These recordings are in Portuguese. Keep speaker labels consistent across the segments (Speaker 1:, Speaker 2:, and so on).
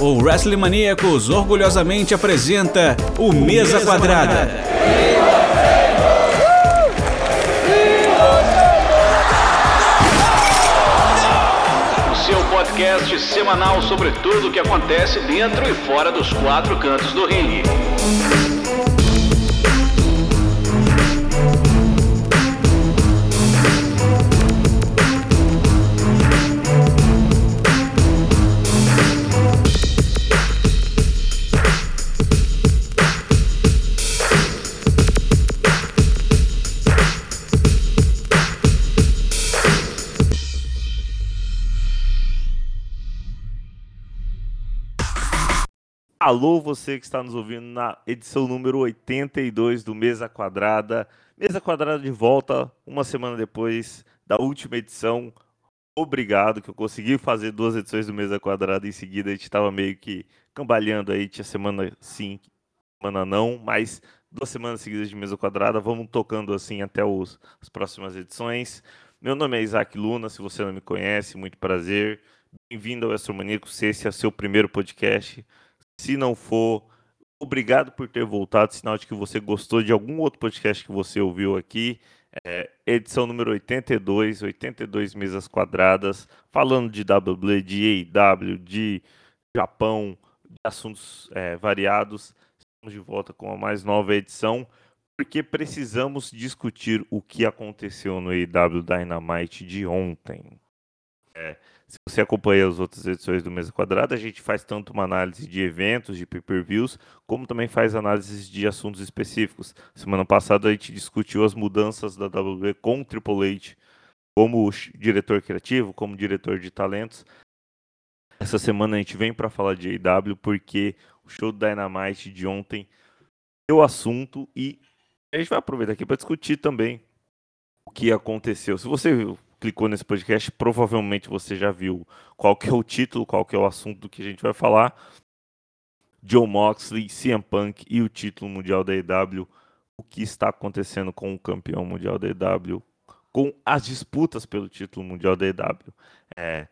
Speaker 1: o Wrestling Maníacos orgulhosamente apresenta o Mesa Quadrada. O seu podcast semanal sobre tudo o que acontece dentro e fora dos quatro cantos do ringue.
Speaker 2: Alô, você que está nos ouvindo na edição número 82 do Mesa Quadrada. Mesa Quadrada de volta uma semana depois da última edição. Obrigado que eu consegui fazer duas edições do Mesa Quadrada em seguida. A gente estava meio que cambalhando aí, tinha semana sim, semana não, mas duas semanas seguidas de Mesa Quadrada. Vamos tocando assim até os, as próximas edições. Meu nome é Isaac Luna, se você não me conhece, muito prazer. Bem-vindo ao Astromaníaco, se esse é seu primeiro podcast. Se não for, obrigado por ter voltado. Sinal de que você gostou de algum outro podcast que você ouviu aqui. É, edição número 82, 82 mesas quadradas, falando de WWE, de AEW, de Japão, de assuntos é, variados. Estamos de volta com a mais nova edição, porque precisamos discutir o que aconteceu no AEW Dynamite de ontem. É, se você acompanha as outras edições do Mesa Quadrada, a gente faz tanto uma análise de eventos, de pay-per-views, como também faz análises de assuntos específicos. Semana passada a gente discutiu as mudanças da WWE com o Triple H como diretor criativo, como diretor de talentos. Essa semana a gente vem para falar de AEW porque o show do Dynamite de ontem deu assunto e a gente vai aproveitar aqui para discutir também o que aconteceu. Se você clicou nesse podcast, provavelmente você já viu qual que é o título, qual que é o assunto do que a gente vai falar. Joe Moxley, CM Punk e o título mundial da EW. O que está acontecendo com o campeão mundial da EW? Com as disputas pelo título mundial da EW. É,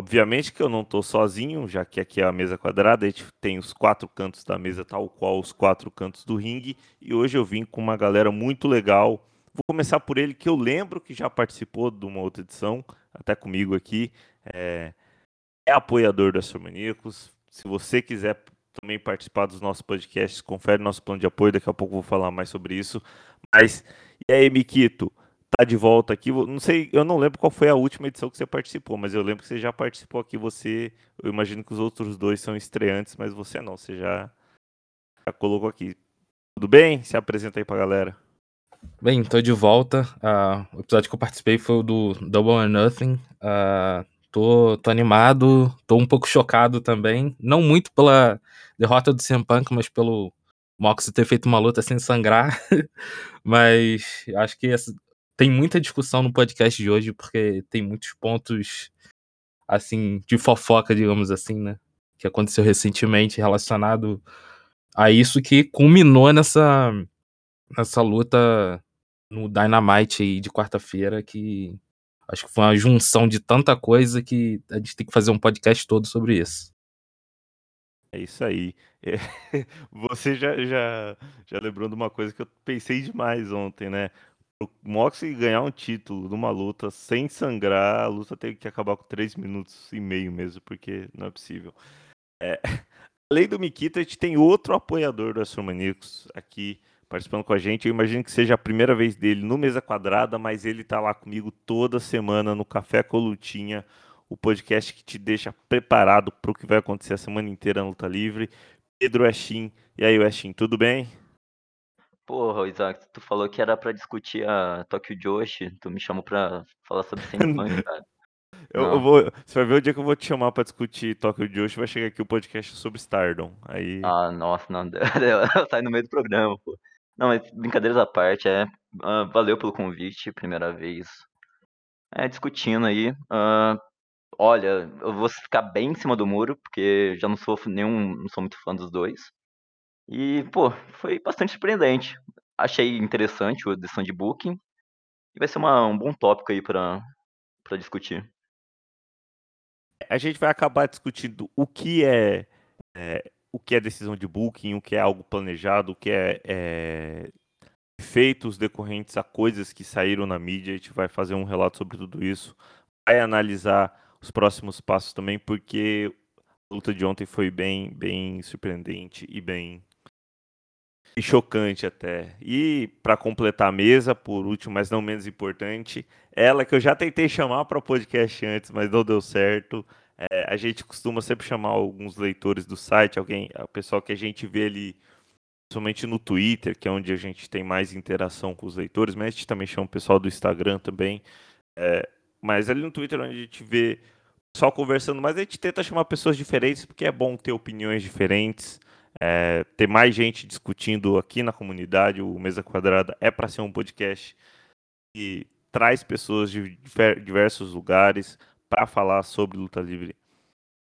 Speaker 2: obviamente que eu não estou sozinho, já que aqui é a mesa quadrada, a gente tem os quatro cantos da mesa, tal qual os quatro cantos do ringue. E hoje eu vim com uma galera muito legal Vou começar por ele, que eu lembro que já participou de uma outra edição, até comigo aqui. É, é apoiador da Astromaníacos. Se você quiser também participar dos nossos podcasts, confere nosso plano de apoio. Daqui a pouco eu vou falar mais sobre isso. Mas, e aí, Miquito? Tá de volta aqui. Não sei, eu não lembro qual foi a última edição que você participou, mas eu lembro que você já participou aqui. Você, eu imagino que os outros dois são estreantes, mas você não. Você já, já colocou aqui. Tudo bem? Se apresenta aí pra galera.
Speaker 3: Bem, tô de volta. Uh, o episódio que eu participei foi o do Double or Nothing. Uh, tô, tô animado, tô um pouco chocado também. Não muito pela derrota do CM Punk, mas pelo Mox ter feito uma luta sem sangrar. mas acho que essa... tem muita discussão no podcast de hoje, porque tem muitos pontos, assim, de fofoca, digamos assim, né? Que aconteceu recentemente relacionado a isso que culminou nessa nessa luta no Dynamite de quarta-feira que acho que foi uma junção de tanta coisa que a gente tem que fazer um podcast todo sobre isso.
Speaker 2: É isso aí. É, você já, já, já lembrou de uma coisa que eu pensei demais ontem, né? O Moxley ganhar um título numa luta sem sangrar, a luta tem que acabar com 3 minutos e meio mesmo, porque não é possível. É, além do Mikita, a gente tem outro apoiador do Astromaníacos aqui participando com a gente. Eu imagino que seja a primeira vez dele no Mesa Quadrada, mas ele está lá comigo toda semana no Café Colutinha, o podcast que te deixa preparado para o que vai acontecer a semana inteira na Luta Livre. Pedro Estin. E aí, Estin, tudo bem?
Speaker 4: Porra, Isaac, tu falou que era para discutir a Tokyo Joshi, tu me chamou para falar sobre Senpunk, cara.
Speaker 2: Eu, eu, vou, você vai ver o dia que eu vou te chamar pra discutir Tokyo Joshi, vai chegar aqui o podcast sobre Stardom. Aí...
Speaker 4: Ah, nossa, não, sai no meio do programa, pô. Não, mas brincadeiras à parte, é. Uh, valeu pelo convite, primeira vez. É, discutindo aí. Uh, olha, eu vou ficar bem em cima do muro, porque já não sou nenhum. não sou muito fã dos dois. E, pô, foi bastante surpreendente. Achei interessante decisão de booking. E vai ser uma, um bom tópico aí pra, pra discutir.
Speaker 2: a gente vai acabar discutindo o que é, é, o que é decisão de booking, o que é algo planejado, o que é, é efeitos decorrentes a coisas que saíram na mídia. A gente vai fazer um relato sobre tudo isso, vai analisar os próximos passos também, porque a luta de ontem foi bem, bem surpreendente e bem e chocante até. E para completar a mesa, por último, mas não menos importante, ela que eu já tentei chamar para podcast antes, mas não deu certo. É, a gente costuma sempre chamar alguns leitores do site, alguém, o pessoal que a gente vê ali, somente no Twitter, que é onde a gente tem mais interação com os leitores, mas a gente também chama o pessoal do Instagram também. É, mas ali no Twitter, onde a gente vê só conversando, mas a gente tenta chamar pessoas diferentes, porque é bom ter opiniões diferentes é, ter mais gente discutindo aqui na comunidade. O Mesa Quadrada é para ser um podcast que traz pessoas de diversos lugares para falar sobre luta livre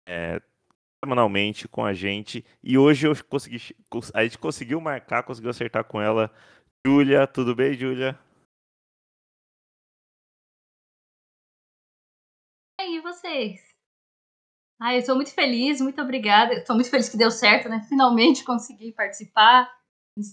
Speaker 2: é, semanalmente com a gente. E hoje eu consegui, a gente conseguiu marcar, conseguiu acertar com ela. Júlia, tudo bem, Júlia?
Speaker 5: E aí, vocês? Ah, eu estou muito feliz, muito obrigada. Estou muito feliz que deu certo, né? Finalmente consegui participar,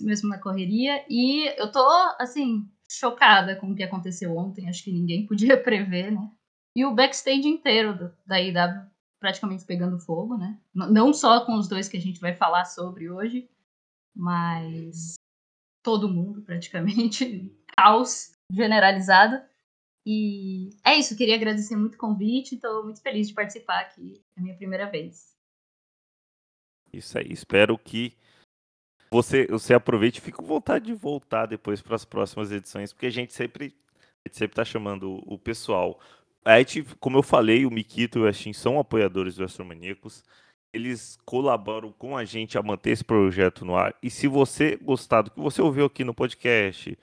Speaker 5: mesmo na correria. E eu tô, assim, chocada com o que aconteceu ontem. Acho que ninguém podia prever, né? E o backstage inteiro do, da IW praticamente pegando fogo, né? Não só com os dois que a gente vai falar sobre hoje, mas todo mundo praticamente. Caos generalizado. E é isso, queria agradecer muito o convite, estou muito feliz de participar aqui, é a minha primeira vez.
Speaker 2: Isso aí, espero que você, você aproveite e fique com vontade de voltar depois para as próximas edições, porque a gente sempre a gente sempre está chamando o pessoal. A gente, como eu falei, o Mikito e o Ashin são apoiadores do Astromaníacos. Eles colaboram com a gente a manter esse projeto no ar. E se você gostar do que você ouviu aqui no podcast,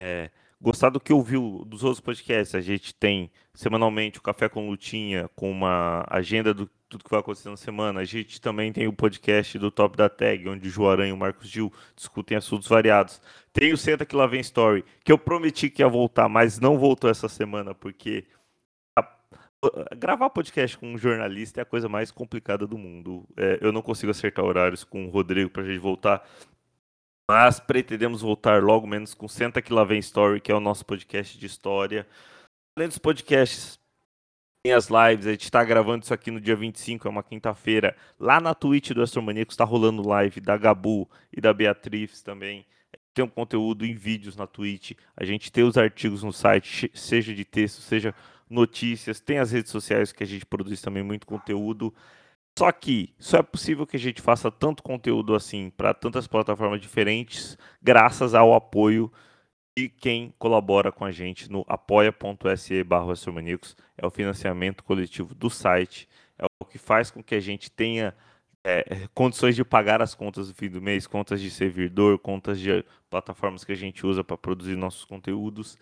Speaker 2: é, gostar do que ouviu dos outros podcasts, a gente tem semanalmente o Café com Lutinha, com uma agenda do tudo que vai acontecer na semana. A gente também tem o podcast do Top da Tag, onde o Joaran e o Marcos Gil discutem assuntos variados. Tem o Senta que lá vem Story, que eu prometi que ia voltar, mas não voltou essa semana, porque. Gravar podcast com um jornalista é a coisa mais complicada do mundo. É, eu não consigo acertar horários com o Rodrigo para a gente voltar. Mas pretendemos voltar logo menos com Senta Que Lá Vem Story, que é o nosso podcast de história. Além dos podcasts, tem as lives. A gente está gravando isso aqui no dia 25, é uma quinta-feira. Lá na Twitch do Astromaníaco está rolando live da Gabu e da Beatriz também. Tem um conteúdo em vídeos na Twitch. A gente tem os artigos no site, seja de texto, seja notícias. Tem as redes sociais que a gente produz também muito conteúdo. Só que só é possível que a gente faça tanto conteúdo assim para tantas plataformas diferentes, graças ao apoio de quem colabora com a gente no apoia.se barra É o financiamento coletivo do site, é o que faz com que a gente tenha é, condições de pagar as contas do fim do mês, contas de servidor, contas de plataformas que a gente usa para produzir nossos conteúdos.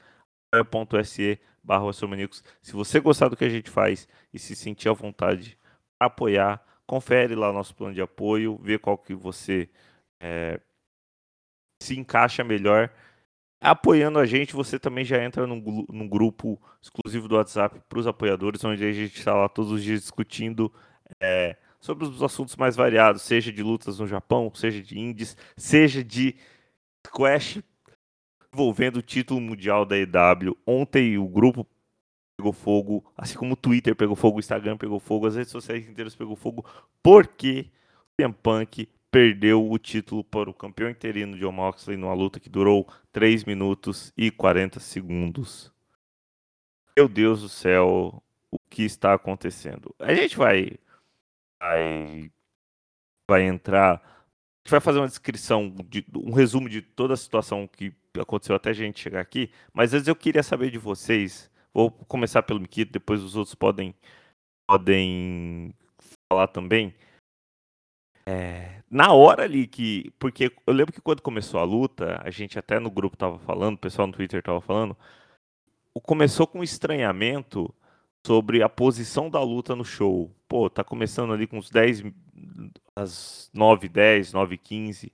Speaker 2: apoia.se barra Se você gostar do que a gente faz e se sentir à vontade apoiar, confere lá o nosso plano de apoio, vê qual que você é, se encaixa melhor. Apoiando a gente, você também já entra num, num grupo exclusivo do WhatsApp para os apoiadores, onde a gente está lá todos os dias discutindo é, sobre os assuntos mais variados, seja de lutas no Japão, seja de indies, seja de squash envolvendo o título mundial da EW. Ontem o grupo pegou fogo, assim como o Twitter pegou fogo, o Instagram pegou fogo, as redes sociais inteiras pegou fogo, porque o CM Punk perdeu o título para o campeão interino John Moxley numa luta que durou 3 minutos e 40 segundos. Meu Deus do céu, o que está acontecendo? A gente vai vai, vai entrar, a gente vai fazer uma descrição, de, um resumo de toda a situação que aconteceu até a gente chegar aqui, mas antes eu queria saber de vocês Vou começar pelo Mikito, depois os outros podem, podem falar também. É, na hora ali que. Porque eu lembro que quando começou a luta, a gente até no grupo tava falando, o pessoal no Twitter tava falando. Começou com um estranhamento sobre a posição da luta no show. Pô, tá começando ali com uns 10. às 9 10 9 15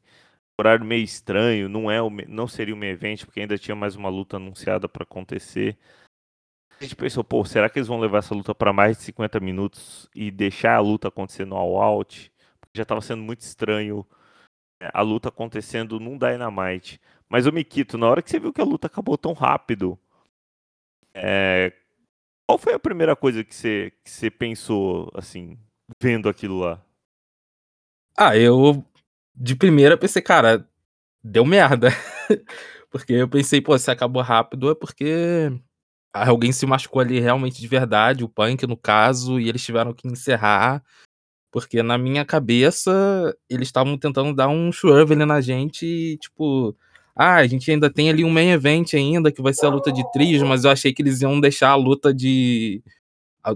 Speaker 2: Horário meio estranho, não, é o, não seria o meio evento, porque ainda tinha mais uma luta anunciada para acontecer. a gente pensou, pô, será que eles vão levar essa luta para mais de 50 minutos e deixar a luta acontecer no all out? Já estava sendo muito estranho né, a luta acontecendo num Dynamite. Mas o Mikito, na hora que você viu que a luta acabou tão rápido, é... qual foi a primeira coisa que você, que você pensou, assim, vendo aquilo lá?
Speaker 3: Ah, eu de primeira pensei, cara, deu merda. porque eu pensei, pô, se acabou rápido é porque alguém se machucou ali realmente de verdade, o Punk no caso, e eles tiveram que encerrar. Porque na minha cabeça, eles estavam tentando dar um swerve na gente e, tipo, ah, a gente ainda tem ali um main event ainda, que vai ser a luta de trios, mas eu achei que eles iam deixar a luta de.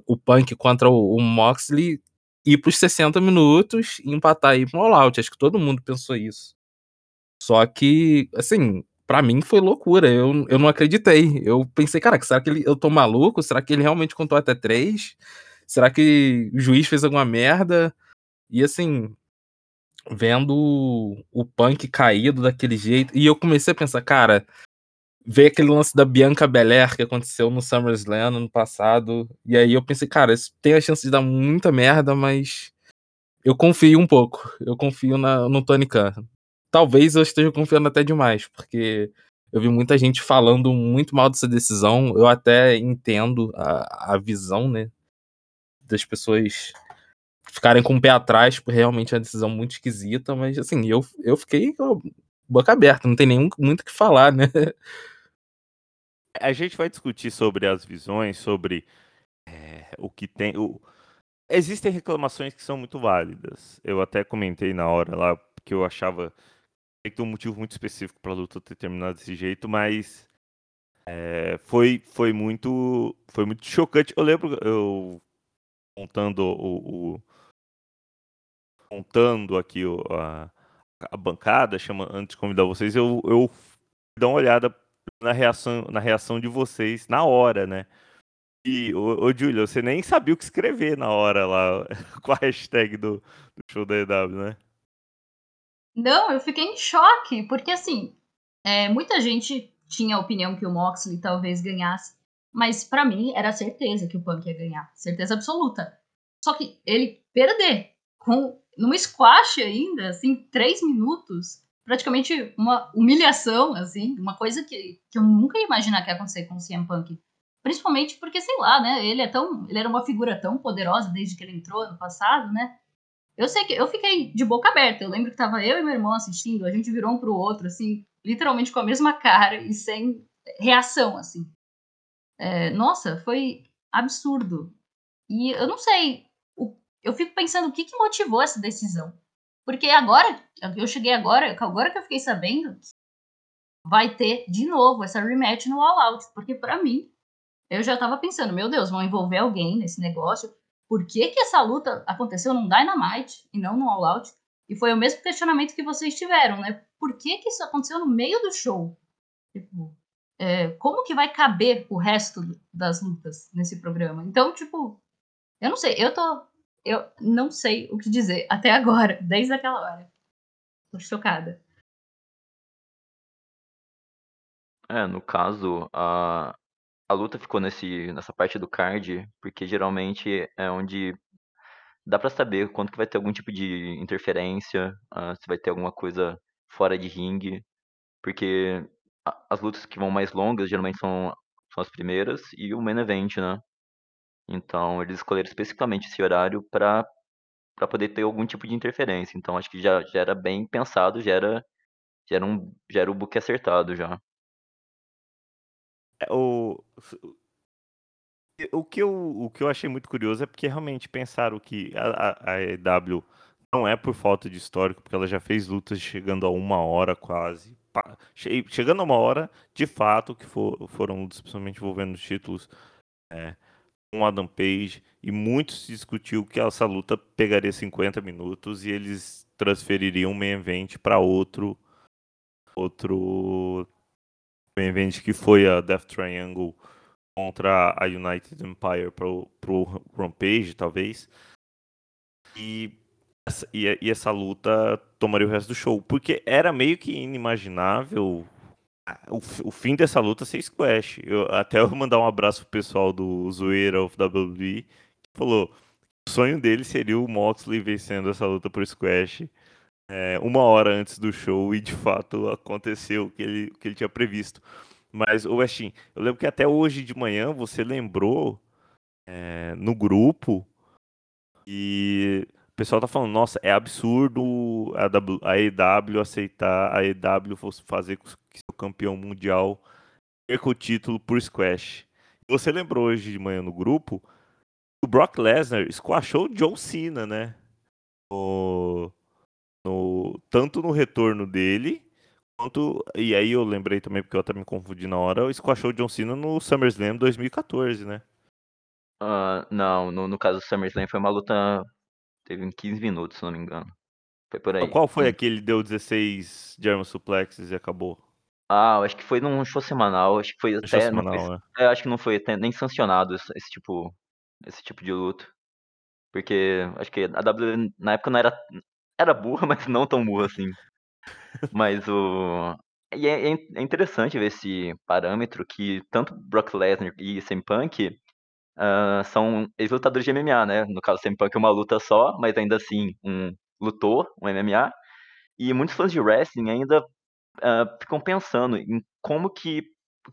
Speaker 3: o Punk contra o Moxley ir pros 60 minutos e empatar aí pro all-out. Acho que todo mundo pensou isso. Só que, assim, pra mim foi loucura. Eu, eu não acreditei. Eu pensei, cara, será que ele, eu tô maluco? Será que ele realmente contou até três? Será que o juiz fez alguma merda? E assim, vendo o- o Punk caído daquele jeito, e eu comecei a pensar, cara, ver aquele lance da Bianca Belair que aconteceu no SummerSlam ano passado, e aí eu pensei, cara, isso tem a chance de dar muita merda, mas eu confio um pouco. Eu confio na, no Tony Khan. Talvez eu esteja confiando até demais, porque eu vi muita gente falando muito mal dessa decisão. Eu até entendo a, a visão, né? Das pessoas ficarem com o pé atrás, porque realmente é uma decisão muito esquisita, mas assim, eu, eu fiquei boca aberta, não tem nem muito o que falar, né?
Speaker 2: A gente vai discutir sobre as visões, sobre é, o que tem. O... Existem reclamações que são muito válidas. Eu até comentei na hora lá, que eu achava que tem um motivo muito específico para a luta ter terminado desse jeito, mas é, foi, foi muito foi muito chocante. Eu lembro eu montando o, o montando aqui o, a, a bancada, chama, antes de convidar vocês, eu, eu dar uma olhada na reação, na reação de vocês na hora, né? E, ô, ô Júlio, você nem sabia o que escrever na hora lá, com a hashtag do, do show da EW, né?
Speaker 5: Não, eu fiquei em choque, porque assim, é, muita gente tinha a opinião que o Moxley talvez ganhasse, mas pra mim era certeza que o Punk ia ganhar, certeza absoluta. Só que ele perder com numa squash ainda, assim, três minutos, praticamente uma humilhação, assim, uma coisa que, que eu nunca ia imaginar que ia acontecer com o CM Punk. Principalmente porque, sei lá, né, ele é tão, ele era uma figura tão poderosa desde que ele entrou no passado, né, eu sei que eu fiquei de boca aberta. Eu lembro que tava eu e meu irmão assistindo, a gente virou um pro outro, assim, literalmente com a mesma cara e sem reação, assim. É, nossa, foi absurdo. E eu não sei, eu fico pensando o que, que motivou essa decisão. Porque agora, eu cheguei agora, agora que eu fiquei sabendo, vai ter de novo essa rematch no All Out. Porque pra mim, eu já tava pensando, meu Deus, vão envolver alguém nesse negócio. Por que, que essa luta aconteceu num Dynamite e não no All Out? E foi o mesmo questionamento que vocês tiveram, né? Por que, que isso aconteceu no meio do show? Tipo, é, como que vai caber o resto das lutas nesse programa? Então, tipo, eu não sei, eu tô. Eu não sei o que dizer até agora, desde aquela hora. Tô chocada.
Speaker 4: É, no caso, a, a luta ficou nesse, nessa parte do card, porque geralmente é onde dá pra saber quando que vai ter algum tipo de interferência, ah, se vai ter alguma coisa fora de ringue, porque a- as lutas que vão mais longas geralmente são, são as primeiras e o main event, né? Então eles escolheram especificamente esse horário pra para poder ter algum tipo de interferência. Então acho que já, já era bem pensado, já era, já era, um, já era o book acertado já.
Speaker 2: É, O, o, que eu, o que eu achei muito curioso é porque realmente pensaram que a, a, EW não é por falta de histórico, porque ela já fez lutas chegando a uma hora quase. Chegando a uma hora, de fato, que for, foram lutas principalmente envolvendo os títulos é, com Adam Page, e muito se discutiu que essa luta pegaria 50 minutos e eles transfeririam o main event para outro outro main event que foi a Death Triangle contra a United Empire pro, pro Rampage, talvez. E essa, e, e essa luta tomaria o resto do show. Porque era meio que inimaginável o, o fim dessa luta ser squash. Eu, até eu mandar um abraço pro pessoal do Zoeira of WWE, que falou o sonho dele seria o Moxley vencendo essa luta por squash é, uma hora antes do show e de fato aconteceu o que ele, o que ele tinha previsto. Mas, o Westin, eu lembro que até hoje de manhã você lembrou é, no grupo e o pessoal tá falando, nossa, é absurdo a, w, a EW aceitar a EW fazer que seu campeão mundial perca o título por squash. Você lembrou hoje de manhã no grupo o Brock Lesnar squashou o John Cena, né? O, no, tanto no retorno dele, quanto. E aí eu lembrei também, porque eu até me confundi na hora, o squashou o John Cena no SummerSlam 2014, né?
Speaker 4: Uh, não, no, no caso do SummerSlam foi uma luta. Teve 15 minutos, se não me engano. Foi por aí.
Speaker 2: Qual foi aquele deu 16 German suplexes e acabou?
Speaker 4: Ah, acho que foi num show semanal, acho que foi até.
Speaker 2: Semanal,
Speaker 4: foi,
Speaker 2: né?
Speaker 4: é, acho que não foi até nem sancionado esse, esse, tipo. Esse tipo de luta. Porque acho que a WWE na época não era. Era burra, mas não tão burra assim. mas o. E é, é interessante ver esse parâmetro que tanto Brock Lesnar e CM Punk uh, são ex-lutadores de MMA, né? No caso, CM Punk é uma luta só, mas ainda assim um lutou, um MMA. E muitos fãs de wrestling ainda uh, ficam pensando em como que,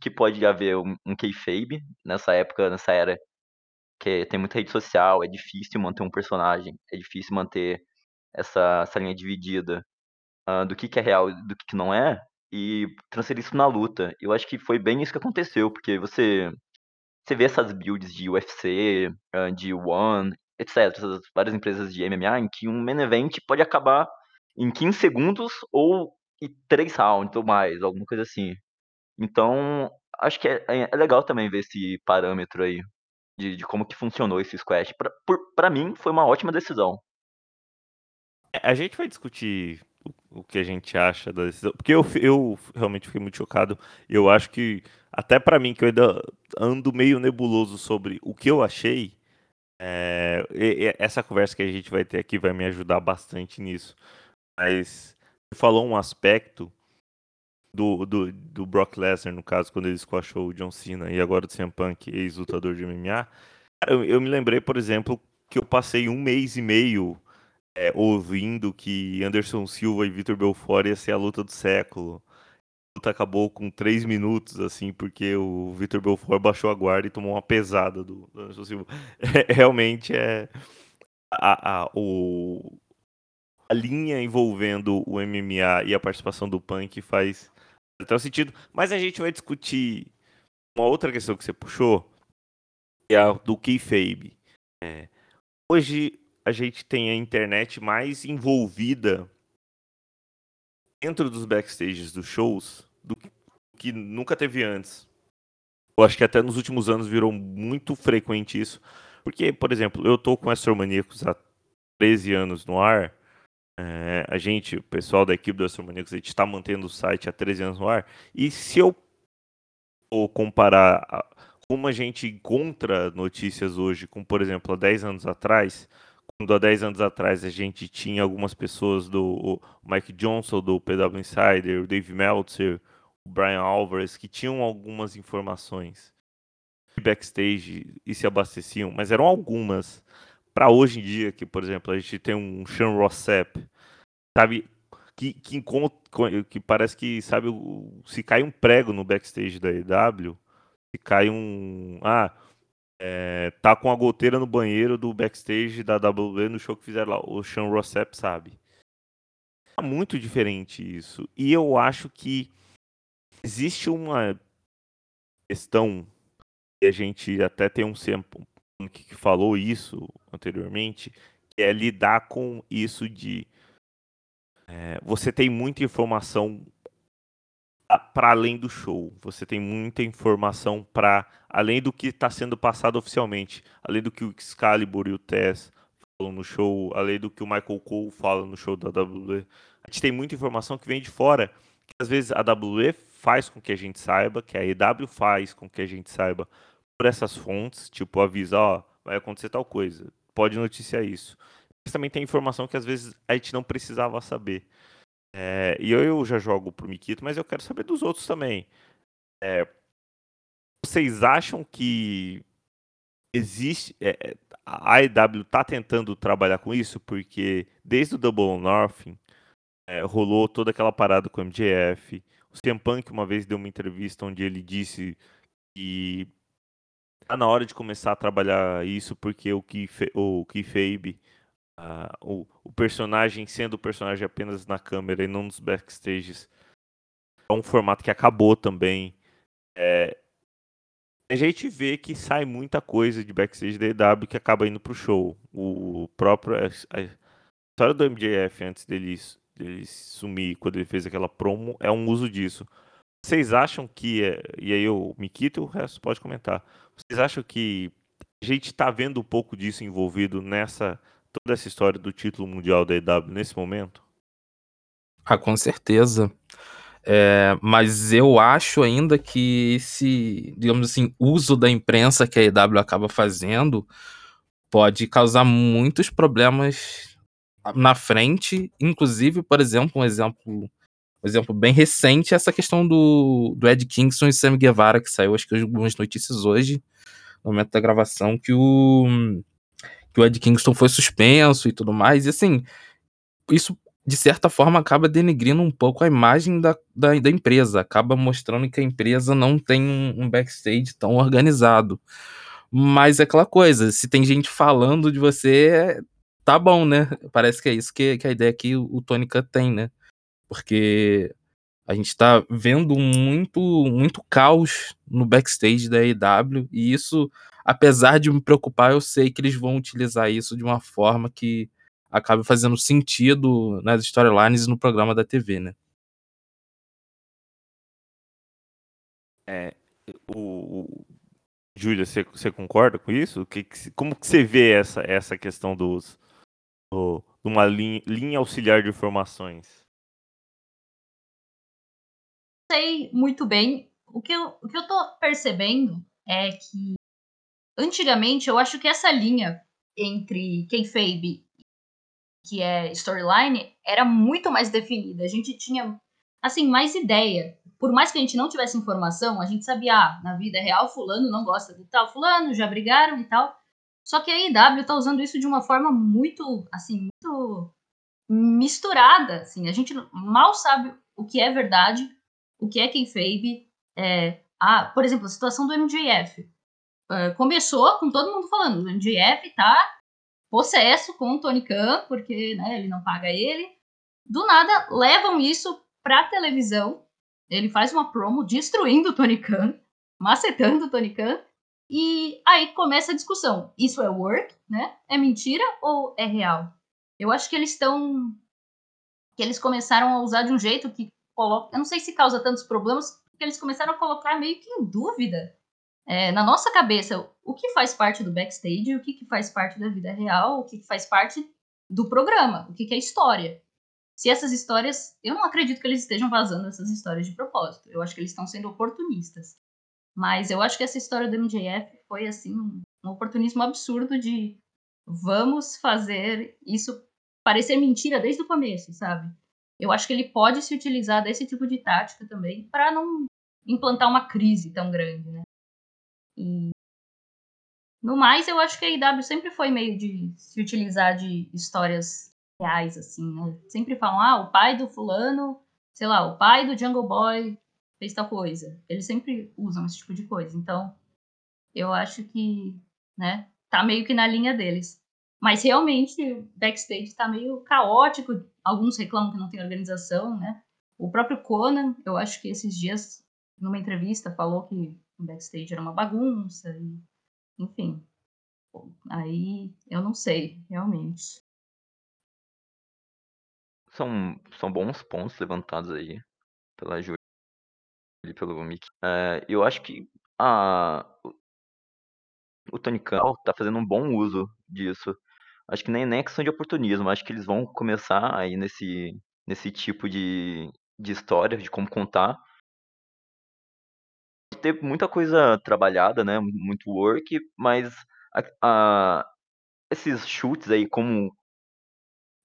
Speaker 4: que pode haver um, um kayfabe nessa época, nessa era que tem muita rede social, é difícil manter um personagem, é difícil manter essa, essa linha dividida uh, do que, que é real e do que, que não é, e transferir isso na luta. Eu acho que foi bem isso que aconteceu, porque você você vê essas builds de UFC, uh, de One, etc, essas várias empresas de MMA em que um main event pode acabar em 15 segundos ou em 3 rounds ou mais, alguma coisa assim. Então, acho que é, é legal também ver esse parâmetro aí de, de como que funcionou esse squash. Pra mim, foi uma ótima decisão.
Speaker 2: A gente vai discutir o, o que a gente acha da decisão, porque eu, eu realmente fiquei muito chocado. Eu acho que, até para mim, que eu ainda ando meio nebuloso sobre o que eu achei, é, e, e essa conversa que a gente vai ter aqui vai me ajudar bastante nisso. Mas falou um aspecto do, do, do Brock Lesnar, no caso, quando ele squashou o John Cena, e agora do CM Punk, ex-lutador de MMA. Eu, eu me lembrei, por exemplo, que eu passei um mês e meio é, ouvindo que Anderson Silva e Vitor Belfort ia ser a luta do século. A luta acabou com três minutos, assim, porque o Vitor Belfort baixou a guarda e tomou uma pesada do, do Anderson Silva. É, realmente é. A, a, o, a linha envolvendo o MMA e a participação do Punk faz até o sentido. Mas a gente vai discutir uma outra questão que você puxou, que é a do kayfabe. É, hoje a gente tem a internet mais envolvida dentro dos backstages dos shows do que nunca teve antes. Eu acho que até nos últimos anos virou muito frequente isso. Porque, por exemplo, eu tô com Astromaníacos há 13 anos no ar é, a gente, o pessoal da equipe do Astromaníacos, a gente está mantendo o site há 13 anos no ar. E se eu comparar a, como a gente encontra notícias hoje com, por exemplo, há 10 anos atrás, quando há 10 anos atrás a gente tinha algumas pessoas do Mike Johnson, do PW Insider, o Dave Meltzer, o Brian Alvarez, que tinham algumas informações backstage e se abasteciam, mas eram algumas para hoje em dia, que, por exemplo, a gente tem um Sean Rossap, sabe, que, que, encontra, que parece que, sabe, se cai um prego no backstage da EW, se cai um. Ah, é, tá com a goteira no banheiro do backstage da WWE no show que fizeram lá, o Sean Rossap sabe. É muito diferente isso. E eu acho que existe uma questão que a gente até tem um, que falou isso anteriormente, que é lidar com isso de é, você tem muita informação para além do show, você tem muita informação para além do que está sendo passado oficialmente, além do que o Excalibur e o Tess falam no show, além do que o Michael Cole fala no show da WWE. A gente tem muita informação que vem de fora, que às vezes a WWE faz com que a gente saiba, que a EW faz com que a gente saiba por essas fontes, tipo avisa, ó, vai acontecer tal coisa, pode noticiar isso. Mas também tem informação que às vezes a gente não precisava saber. É, e eu, eu já jogo pro Mikito, mas eu quero saber dos outros também. É, vocês acham que existe. É, é a AEW tá tentando trabalhar com isso? Porque desde o Double Northing é, rolou toda aquela parada com o MJF. O CM Punk uma vez deu uma entrevista onde ele disse que tá na hora de começar a trabalhar isso porque o Keith, o Keith uh, o, o personagem sendo o personagem apenas na câmera e não nos backstages, é um formato que acabou também. É, a gente vê que sai muita coisa de backstage da EW que acaba indo pro show. O próprio. A, a história do MJF antes dele, dele sumir, quando ele fez aquela promo, é um uso disso. Vocês acham que. É, e aí o Mikito o resto pode comentar. Vocês acham que a gente está vendo um pouco disso envolvido nessa. toda essa história do título mundial da EW nesse momento?
Speaker 3: Ah, com certeza. É, mas eu acho ainda que esse, digamos assim, uso da imprensa que a EW acaba fazendo pode causar muitos problemas na frente. Inclusive, por exemplo, um exemplo, um exemplo bem recente essa questão do, do Ed Kingston e Sam Guevara, que saiu acho que algumas notícias hoje, no momento da gravação, que o, que o Ed Kingston foi suspenso e tudo mais. E assim, isso de certa forma, acaba denegrindo um pouco a imagem da, da, da empresa, acaba mostrando que a empresa não tem um, um, backstage tão organizado. Mas é aquela coisa, se tem gente falando de você, tá bom, né? Parece que é isso que, que a ideia que o, o Khan tem, né? Porque a gente tá vendo muito, muito caos no backstage da AEW, e isso, apesar de me preocupar, eu sei que eles vão utilizar isso de uma forma que acabe fazendo sentido nas storylines no programa da TV, né?
Speaker 2: É, o, o Júlia, você, você concorda com isso? Que, que, como que você vê essa, essa questão dos, do, de uma linha, linha auxiliar de informações?
Speaker 5: Sei muito bem. O que, eu, o que eu tô percebendo é que antigamente eu acho que essa linha entre kayfabe que é storyline, era muito mais definida. A gente tinha, assim, mais ideia. Por mais que a gente não tivesse informação, a gente sabia, ah, na vida real, fulano não gosta do tal fulano, já brigaram e tal. Só que a IW tá usando isso de uma forma muito, assim, muito misturada, assim. A gente mal sabe o que é verdade, o que é kayfabe. É, ah, por exemplo, a situação do MJF. Uh, é, começou com todo mundo falando, o MJF tá possesso com o Tony Khan, porque né, ele não paga ele. Do nada, levam isso pra televisão. Ele faz uma promo destruindo o Tony Khan, macetando o Tony Khan. E aí começa a discussão. Isso é work, né? É mentira ou é real? Eu acho que eles estão. que eles começaram a usar de um jeito que coloca. Eu não sei se causa tantos problemas, porque eles começaram a colocar meio que em dúvida é, na nossa cabeça o que faz parte do backstage, o que, que faz parte da vida real, o que, que faz parte do programa, o que, que é história. Se essas histórias. Eu não acredito que eles estejam vazando essas histórias de propósito. Eu acho que eles estão sendo oportunistas. Mas eu acho que essa história do MJF foi, assim, um, oportunismo absurdo de vamos fazer isso parecer mentira desde o começo, sabe? Eu acho que ele pode se utilizar desse tipo de tática também para não implantar uma crise tão grande, né? E no mais, eu acho que a IW sempre foi meio de se utilizar de histórias reais, assim, né? Sempre falam, ah, o pai do fulano, sei lá, o pai do Jungle Boy fez tal coisa. Eles sempre usam esse tipo de coisa. Então, eu acho que, né, tá meio que na linha deles. Mas realmente, backstage tá meio caótico. Alguns reclamam que não tem organização, né? O próprio Conan, eu acho que esses dias, numa entrevista, falou que o backstage era uma bagunça, e, enfim. Aí eu não sei, realmente.
Speaker 4: São, são bons pontos levantados aí pela Júlia e pelo Mickey. É, eu acho que a, o Tony Khan tá fazendo um bom uso disso. Acho que nem, nem é questão de oportunismo, acho que eles vão começar aí nesse, nesse tipo de, de história, de como contar, ter muita coisa trabalhada, né? Muito work, mas a, a, esses chutes aí, como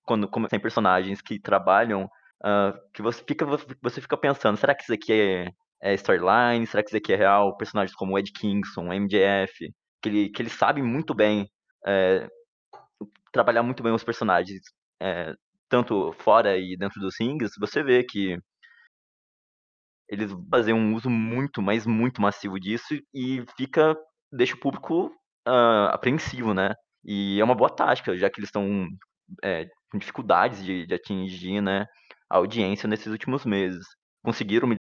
Speaker 4: quando como tem personagens que trabalham uh, que você fica, você fica pensando, será que isso aqui é, é storyline? Será que isso aqui é real? Personagens como Ed Kingston, MJF, que ele, que ele sabe muito bem é, trabalhar muito bem os personagens, é, tanto fora e dentro dos rings, você vê que eles fazem um uso muito, mas muito massivo disso e fica deixa o público uh, apreensivo, né? E é uma boa tática, já que eles estão é, com dificuldades de, de, atingir né, a audiência nesses últimos meses. Conseguiram um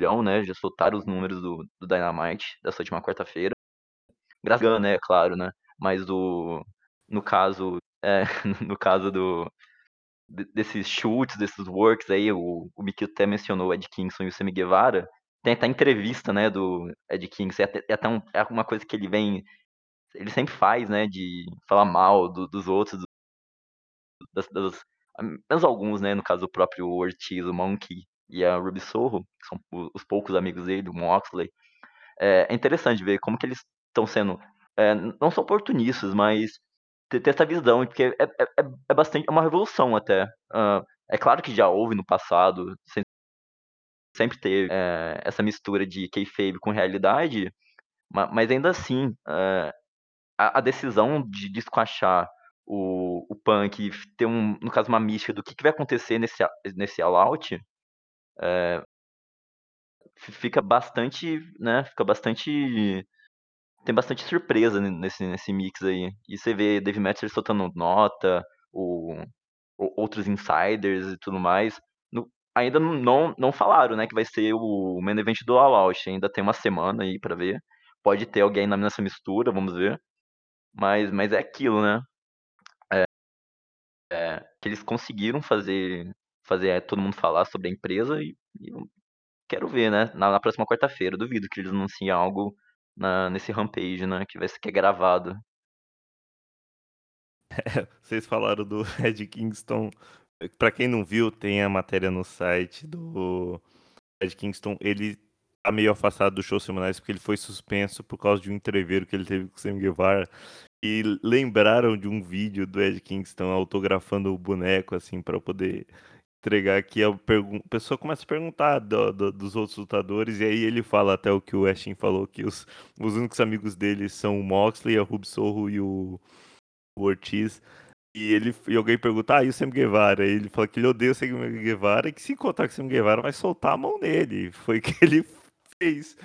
Speaker 4: milhão, né? Já soltaram os números do, do Dynamite dessa última quarta-feira. Graças a né, é claro, né? Mas do, no caso, é, no caso do, desses chutes, desses works aí, o, o Mikio até mencionou o Ed Kingston e o Sammy Guevara, tem até entrevista, né, do Ed Kingston, é até, é até um, é uma coisa que ele vem, ele sempre faz, né, de falar mal do, dos outros, do, das, das, menos alguns, né, no caso o próprio Ortiz, o Monkey e a Ruby Soho, que são os poucos amigos dele, o Moxley, é, é interessante ver como que eles estão sendo, é, não só oportunistas, mas ter, essa visão, porque é, é, é, é bastante, é uma revolução até. Uh, é claro que já houve no passado, sempre teve é, essa mistura de kayfabe com realidade, mas, ainda assim, é, a, a, decisão de desquachar o, o punk, ter um, no caso uma mística do que, que vai acontecer nesse, nesse all-out, é, fica bastante, né, fica bastante tem bastante surpresa nesse, nesse mix aí. E você vê Dave Metzer soltando nota, o, o, outros insiders e tudo mais. No, ainda não, não falaram, né, que vai ser o main event do All Out. Ainda tem uma semana aí para ver. Pode ter alguém nessa mistura, vamos ver. Mas, mas é aquilo, né? É, é, que eles conseguiram fazer fazer é, todo mundo falar sobre a empresa e, e quero ver, né? Na, na próxima quarta-feira. Duvido que eles anunciem algo na, nesse Rampage, né? Que vai ser que é gravado.
Speaker 2: É, vocês falaram do Ed Kingston. Para quem não viu, tem a matéria no site do Ed Kingston. Ele tá meio afastado do show semanais porque ele foi suspenso por causa de um entreveiro que ele teve com o Sam Guevara. E lembraram de um vídeo do Ed Kingston autografando o boneco, assim, para poder entregar aqui, a, a pessoa começa a perguntar do, do, dos outros lutadores, e aí ele fala até o que o Ashton falou, que os, os únicos amigos dele são o Moxley, a Rub Sorro e o, o Ortiz. E, ele, e alguém pergunta, ah, e o Sam Guevara? E ele fala que ele odeia o Sam Guevara e que se encontrar com o Sam Guevara vai soltar a mão nele. Foi o que ele fez.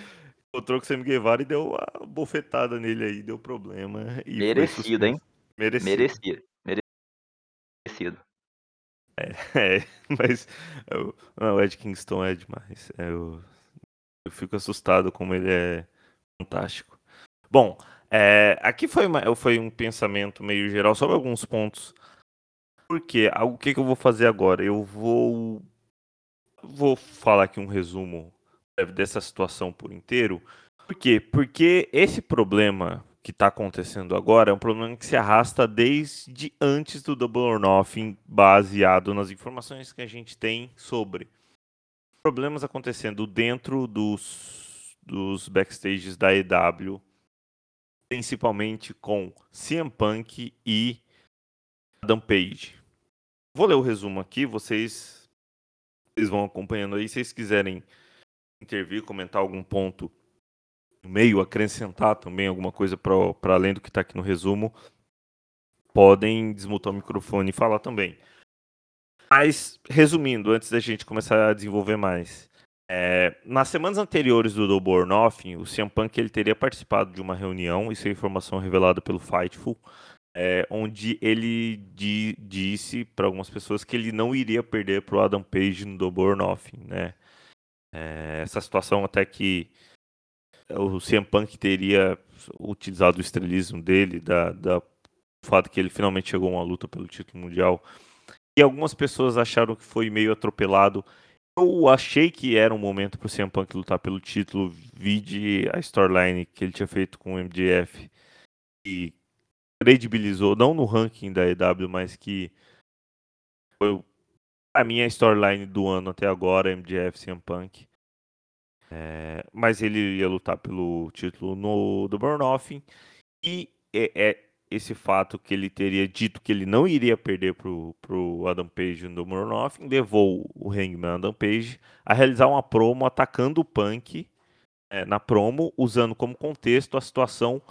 Speaker 2: Encontrou com o Sam Guevara e deu a bofetada nele aí, deu problema.
Speaker 4: Merecido, hein?
Speaker 2: Merecido.
Speaker 4: Merecido. Merecido.
Speaker 2: É, é mas eu, não, o Ed Kingston é demais. É, eu, eu fico assustado como ele é fantástico. Bom, é, aqui foi, uma, foi um pensamento meio geral sobre alguns pontos. Porque o que, que eu vou fazer agora? Eu vou vou falar aqui um resumo dessa situação por inteiro. Por quê? Porque esse problema que está acontecendo agora é um problema que se arrasta desde antes do Double or Nothing, baseado nas informações que a gente tem sobre problemas acontecendo dentro dos, dos backstages da EW, principalmente com CM Punk e Adam Page. Vou ler o resumo aqui, vocês, vocês vão acompanhando aí. Se vocês quiserem intervir, comentar algum ponto no meio, acrescentar também alguma coisa para além do que está aqui no resumo, podem desmutar o microfone e falar também. Mas, resumindo, antes da gente começar a desenvolver mais, é, nas semanas anteriores do Double or Nothing, o CM Punk ele teria participado de uma reunião, isso é informação revelada pelo Fightful, é, onde ele di, disse para algumas pessoas que ele não iria perder para o Adam Page no Double or Nothing, né? É, essa situação até que o CM Punk teria utilizado o estrelismo dele, da, da fato que ele finalmente chegou a uma luta pelo título mundial. E algumas pessoas acharam que foi meio atropelado. Eu achei que era um momento para o CM Punk lutar pelo título, vide a storyline que ele tinha feito com o MJF e credibilizou, não no ranking da EW, mas que foi a minha storyline do ano até agora, MJF CM Punk. É, mas ele ia lutar pelo título no do Burnoff. E é, é, esse fato que ele teria dito que ele não iria perder pro, pro Adam Page no Nothing, levou o Hangman Adam Page a realizar uma promo atacando o Punk é, na promo, usando como contexto a situação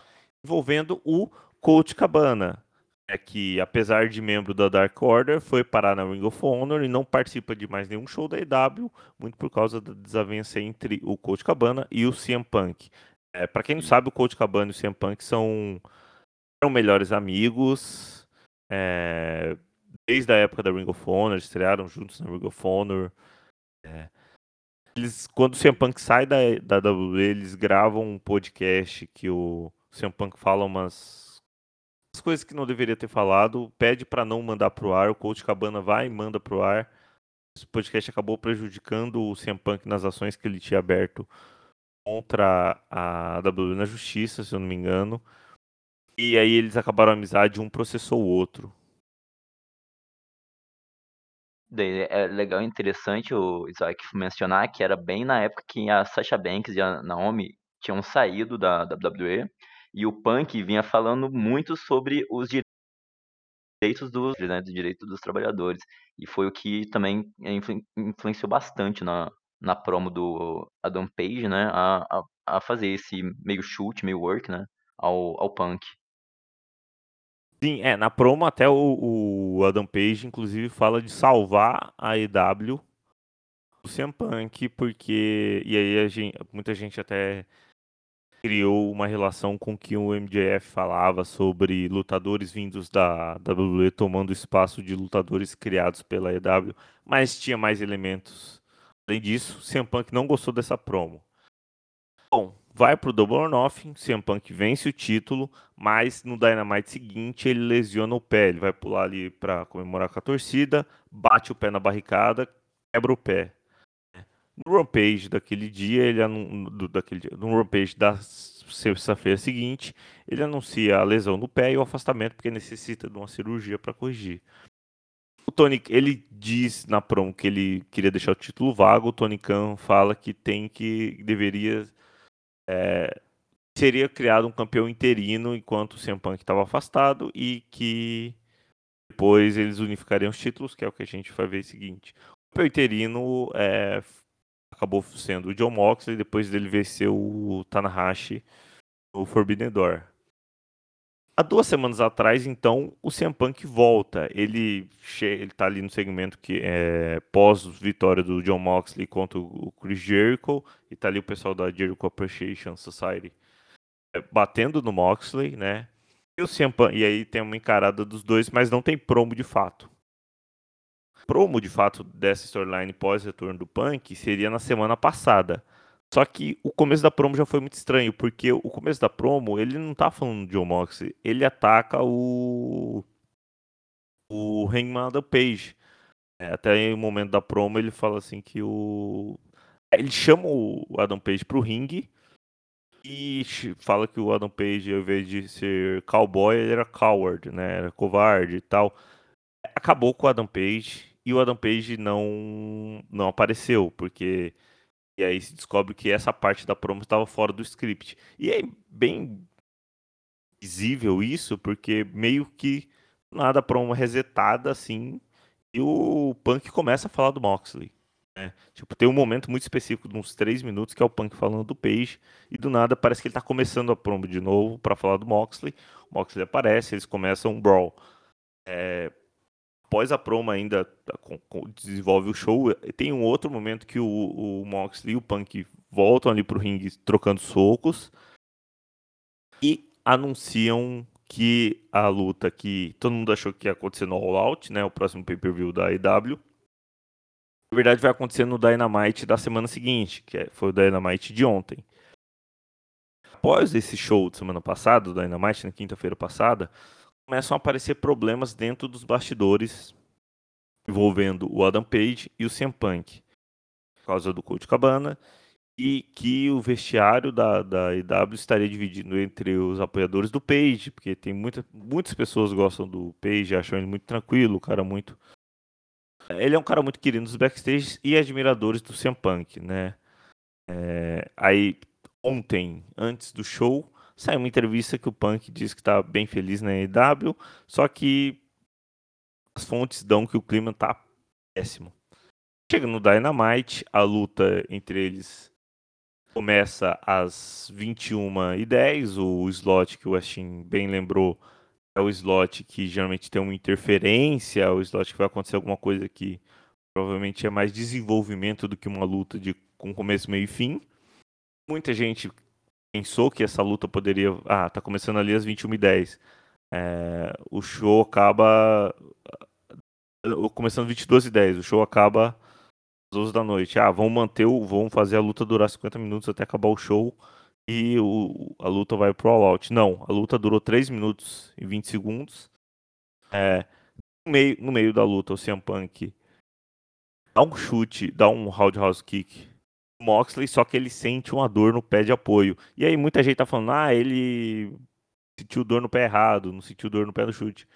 Speaker 2: envolvendo o Coach Cabana, é que apesar de membro da Dark Order, foi parar na Ring of Honor e não participa de mais nenhum show da EW, muito por causa da desavença entre o Coach Cabana e o CM Punk. É, para quem não sabe, o Coach Cabana e o CM Punk são, são melhores amigos. É, desde a época da Ring of Honor, estrearam juntos na Ring of Honor. É, eles, quando o CM Punk sai da, da WWE, eles gravam um podcast que o CM Punk fala umas as coisas que não deveria ter falado, pede para não mandar pro ar, o coach Cabana vai e manda pro ar. Esse podcast acabou prejudicando o CM Punk nas ações que ele tinha aberto contra a WWE na justiça, se eu não me engano. E aí eles acabaram a amizade, um processou o outro.
Speaker 4: É legal e interessante o Isaac mencionar que era bem na época que a Sasha Banks e a Naomi tinham saído da WWE e o Punk vinha falando muito sobre os direitos dos, né, do dos trabalhadores. E foi o que também influ influenciou bastante na, na promo do Adam Page, né, a, a, a fazer esse meio chute, meio work, né, ao, ao Punk.
Speaker 2: Sim, é, na promo até o, o Adam Page, inclusive, fala de salvar a EW do CM Punk, porque. E aí gente, muita gente até criou uma relação com que o MJF falava sobre lutadores vindos da WWE tomando espaço de lutadores criados pela EW, mas tinha mais elementos. Além disso, CM Punk não gostou dessa promo. Bom, vai pro Double or Nothing, CM Punk vence o título, mas no Dynamite seguinte ele lesiona o pé, ele vai pular ali para comemorar com a torcida, bate o pé na barricada, quebra o pé. No Rampage daquele dia, ele do, daquele dia, no Rampage da sexta-feira seguinte, ele anuncia a lesão no pé e o afastamento porque necessita de uma cirurgia para corrigir. O Tony, ele diz na promo que ele queria deixar o título vago. O Tony Khan fala que tem que deveria é, seria criado um campeão interino enquanto o CM Punk estava afastado e que depois eles unificariam os títulos, que é o que a gente vai ver seguinte. O campeão interino é, acabou sendo o John Moxley, depois dele vencer o Tanahashi no Forbidden Door. Há duas semanas atrás, então, o CM Punk volta. Ele, ele tá ali no segmento que é pós-vitória do John Moxley contra o Chris Jericho. E tá ali o pessoal da Jericho Appreciation Society é, batendo no Moxley, né? E, o CM Punk, e aí tem uma encarada dos dois, mas não tem promo de fato promo, de fato, dessa storyline pós-retorno do Punk seria na semana passada. Só que o começo da promo já foi muito estranho, porque o começo da promo, ele não tá falando de John ele ataca o o Hangman Adam Page. É, até o momento da promo ele fala assim que o ele chama o Adam Page pro ringue e fala que o Adam Page, ao invés de ser cowboy, ele era coward, né? Era covarde e tal. Acabou com o Adam Page e o Adam Page não, não apareceu, porque. E aí se descobre que essa parte da promo estava fora do script. E é bem visível isso, porque meio que nada a promo resetada assim, e o Punk começa a falar do Moxley. Né? Tipo, tem um momento muito específico, de uns três minutos, que é o Punk falando do Page, e do nada parece que ele tá começando a promo de novo para falar do Moxley. O Moxley aparece, eles começam um brawl. É, após a promo ainda tá, desenvolve o show, tem um outro momento que o, o Moxley e o Punk voltam ali pro ringue trocando socos e anunciam que a luta que todo mundo achou que ia acontecer no All Out, né, o próximo pay-per-view da AEW, na verdade vai acontecer no Dynamite da semana seguinte, que é, foi o Dynamite de ontem. Após esse show de semana passada, o Dynamite na quinta-feira passada, começam a aparecer problemas dentro dos bastidores envolvendo o Adam Page e o CM Punk, por causa do Coach Cabana, e que o vestiário da, da IW estaria dividido entre os apoiadores do Page, porque tem muita, muitas pessoas gostam do Page, acham ele muito tranquilo, o cara muito. Ele é um cara muito querido nos backstage e admiradores do CM Punk, né? É, aí, ontem, antes do show, saiu uma entrevista que o Punk diz que tá bem feliz na EW, só que as fontes dão que o clima tá péssimo. Chega no Dynamite, a luta entre eles começa às 21h10, o slot que o Westin bem lembrou é o slot que geralmente tem uma interferência, o slot que vai acontecer alguma coisa que provavelmente é mais desenvolvimento do que uma luta de com começo, meio e fim. Muita gente pensou que essa luta poderia. Ah, tá começando ali às 21h10. É, o show acaba. Começando às 22h10. O show acaba às 11 da noite. Ah, vão manter. Vão fazer a luta durar 50 minutos até acabar o show. E o, a luta vai pro all out. Não, a luta durou 3 minutos e 20 segundos. É, no, meio, no meio da luta, o CM Punk dá um chute, dá um roundhouse kick Moxley, só que ele sente uma dor no pé de apoio. E aí muita gente tá falando, ah, ele sentiu dor no pé errado, não sentiu dor no pé do chute.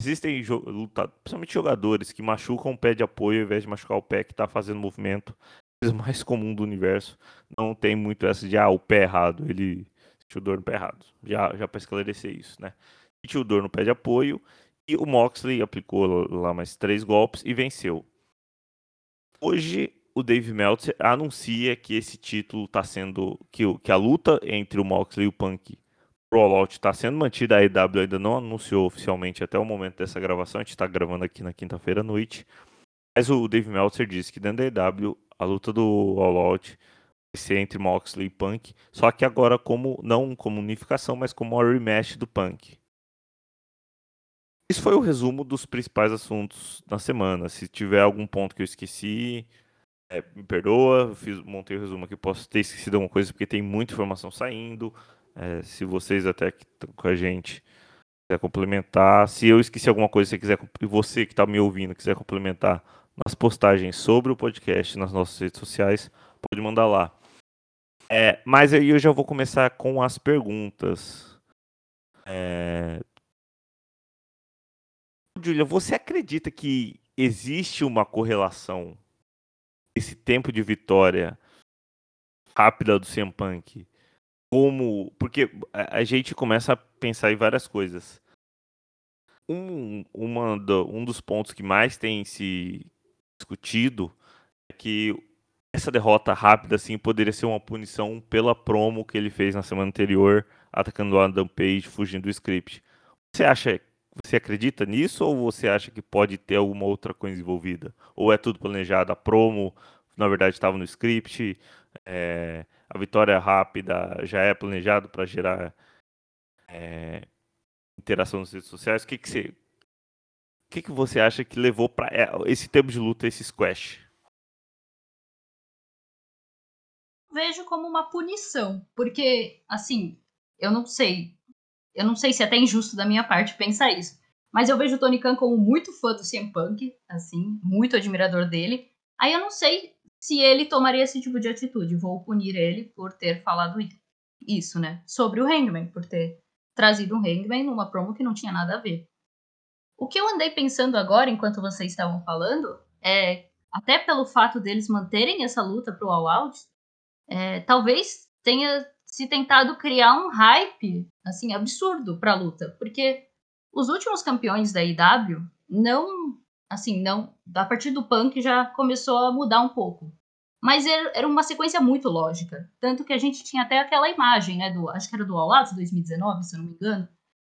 Speaker 2: Existem principalmente jogadores que machucam o pé de apoio ao invés de machucar o pé que tá fazendo movimento. Coisa mais comum do universo. Não tem muito essa de, ah, o pé errado, ele sentiu dor no pé errado. Já, já para esclarecer isso, né? Sentiu dor no pé de apoio e o Moxley aplicou lá mais três golpes e venceu. Hoje o Dave Meltzer anuncia que esse título está sendo. Que, que a luta entre o Moxley e o Punk pro está sendo mantida. A EW ainda não anunciou oficialmente até o momento dessa gravação. A gente está gravando aqui na quinta-feira à noite. Mas o Dave Meltzer disse que dentro da EW a luta do All vai ser entre Moxley e Punk. Só que agora como não como unificação, mas como uma rematch do Punk. Isso foi o resumo dos principais assuntos na semana. Se tiver algum ponto que eu esqueci, é, me perdoa, fiz, montei o resumo aqui, posso ter esquecido alguma coisa porque tem muita informação saindo. É, se vocês até que estão com a gente quiser complementar, se eu esqueci alguma coisa, se quiser, você que está me ouvindo quiser complementar nas postagens sobre o podcast nas nossas redes sociais, pode mandar lá. É, mas aí eu já vou começar com as perguntas. É... Julia, você acredita que existe uma correlação esse tempo de vitória rápida do CM Punk como porque a gente começa a pensar em várias coisas. Um, uma do, um dos pontos que mais tem se discutido é que essa derrota rápida assim poderia ser uma punição pela promo que ele fez na semana anterior atacando o Adam Page fugindo do script. Você acha você acredita nisso ou você acha que pode ter alguma outra coisa envolvida? Ou é tudo planejado? A promo, na verdade, estava no script, é, a vitória rápida já é planejado para gerar é, interação nas redes sociais. O que, que você. O que, que você acha que levou para é, esse tempo de luta, esse squash?
Speaker 5: Vejo como uma punição, porque, assim, eu não sei eu não sei se é até injusto da minha parte pensar isso. Mas eu vejo o Tony Khan como muito fã do CM Punk, assim, muito admirador dele. Aí eu não sei se ele tomaria esse tipo de atitude. Vou punir ele por ter falado isso, né? Sobre o Hangman, por ter trazido um Hangman numa promo que não tinha nada a ver. O que eu andei pensando agora, enquanto vocês estavam falando, é até pelo fato deles manterem essa luta pro All Out, é, talvez tenha se tentado criar um hype assim absurdo para a luta, porque os últimos campeões da IW não, assim, não, a partir do Punk já começou a mudar um pouco. Mas era uma sequência muito lógica, tanto que a gente tinha até aquela imagem, né, do, acho que era do All Out 2019, se eu não me engano,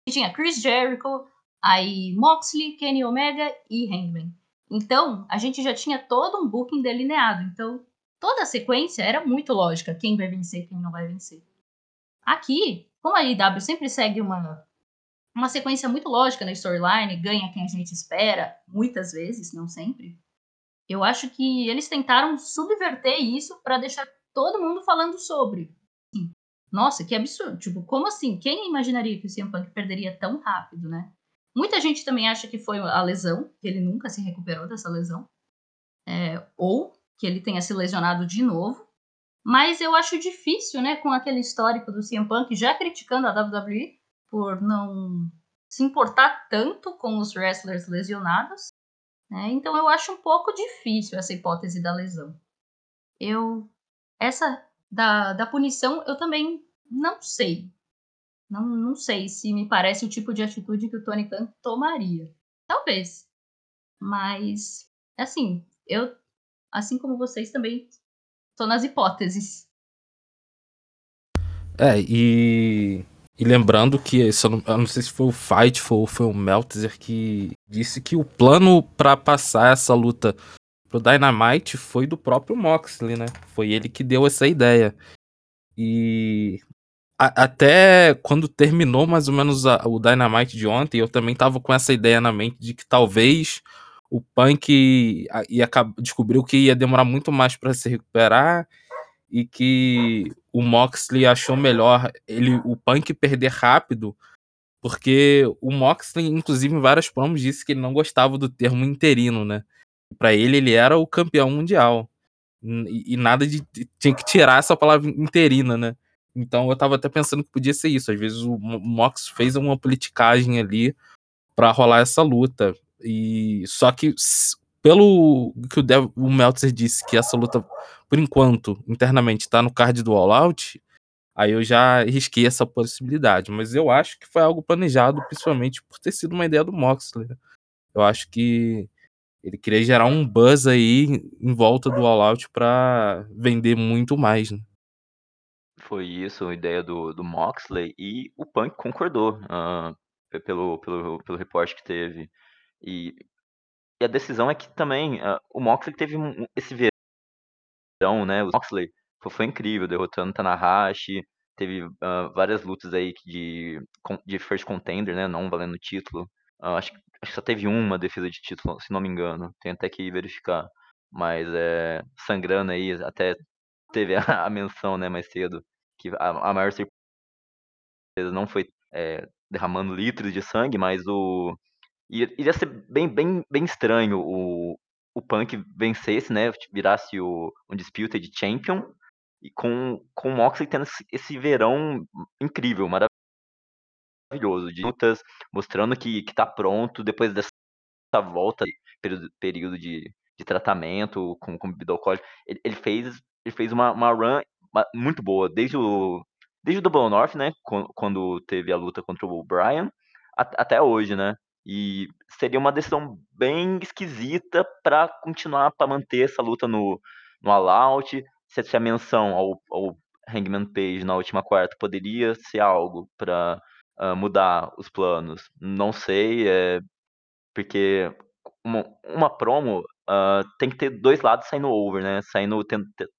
Speaker 5: que tinha Chris Jericho, aí Moxley, Kenny Omega e Hangman. Então, a gente já tinha todo um booking delineado. Então, toda a sequência era muito lógica, quem vai vencer, quem não vai vencer. Aqui, como a IW sempre segue uma, uma sequência muito lógica na storyline, ganha quem a gente espera, muitas vezes, não sempre, eu acho que eles tentaram subverter isso para deixar todo mundo falando sobre. Nossa, que absurdo. Tipo, como assim? Quem imaginaria que o CM Punk perderia tão rápido, né? Muita gente também acha que foi a lesão, que ele nunca se recuperou dessa lesão. É, ou que ele tenha se lesionado de novo. Mas eu acho difícil, né, com aquele histórico do CM Punk já criticando a WWE por não se importar tanto com os wrestlers lesionados. Né? Então eu acho um pouco difícil essa hipótese da lesão. Eu essa da, da punição eu também não sei. Não, não sei se me parece o tipo de atitude que o Tony Khan tomaria. Talvez. Mas, assim, eu, assim como vocês, também tô nas hipóteses.
Speaker 3: É, e, e lembrando que, eu não, eu não sei se foi o Fight, foi, foi o Meltzer que disse que o plano para passar essa luta pro Dynamite foi do próprio Moxley, né? Foi ele que deu essa ideia. E a, até quando terminou mais ou menos a, o Dynamite de ontem, eu também tava com essa ideia na mente de que talvez o Punk ia, descobriu que ia demorar muito mais para se recuperar e que o Moxley achou melhor ele o Punk perder rápido, porque o Moxley, inclusive, em várias promos, disse que ele não gostava do termo interino, né? Para ele, ele era o campeão mundial. E, e nada de. Tinha que tirar essa palavra interina, né? Então eu tava até pensando que podia ser isso. Às vezes o Mox fez uma politicagem ali para rolar essa luta. E só que pelo que o, Dev, o Meltzer disse que essa luta por enquanto, internamente, tá no card do All Out, aí eu já risquei essa possibilidade. Mas eu acho que foi algo planejado, principalmente por ter sido uma ideia do Moxley. Né? Eu acho que ele queria gerar um buzz aí em volta do All Out pra vender muito mais. Né?
Speaker 4: Foi isso, a ideia do, do Moxley, e o Punk concordou uh, pelo, pelo, pelo reporte que teve. E, e a decisão é que também uh, o Moxley teve um, esse então, né, o Moxley foi incrível, derrotando Tanahashi, teve uh, várias lutas aí de, de first contender, né, não valendo título. Uh, acho, acho que só teve uma defesa de título, se não me engano, tem até que verificar. Mas é, sangrando aí, até teve a, a menção, né, mais cedo, que a, a maior surpresa não foi é, derramando litros de sangue, mas o iria ser bem, bem, bem estranho o, o Punk vencesse, né, virasse o Undisputed Champion, e com, com o Moxley tendo esse verão incrível, maravilhoso, de lutas, mostrando que, que tá pronto depois dessa volta, período, período de, de tratamento com, com bebida ele, ele, fez, ele fez uma, uma run muito boa, desde o, desde o Double North, né, quando teve a luta contra o Brian, até hoje, né, e seria uma decisão bem esquisita para continuar, para manter essa luta no, no All Out. Se a menção ao, ao Hangman Page na última quarta poderia ser algo para uh, ah, mudar os planos. Não sei, é, porque uma, uma promo uh, tem que ter dois lados saindo over, né? Saindo,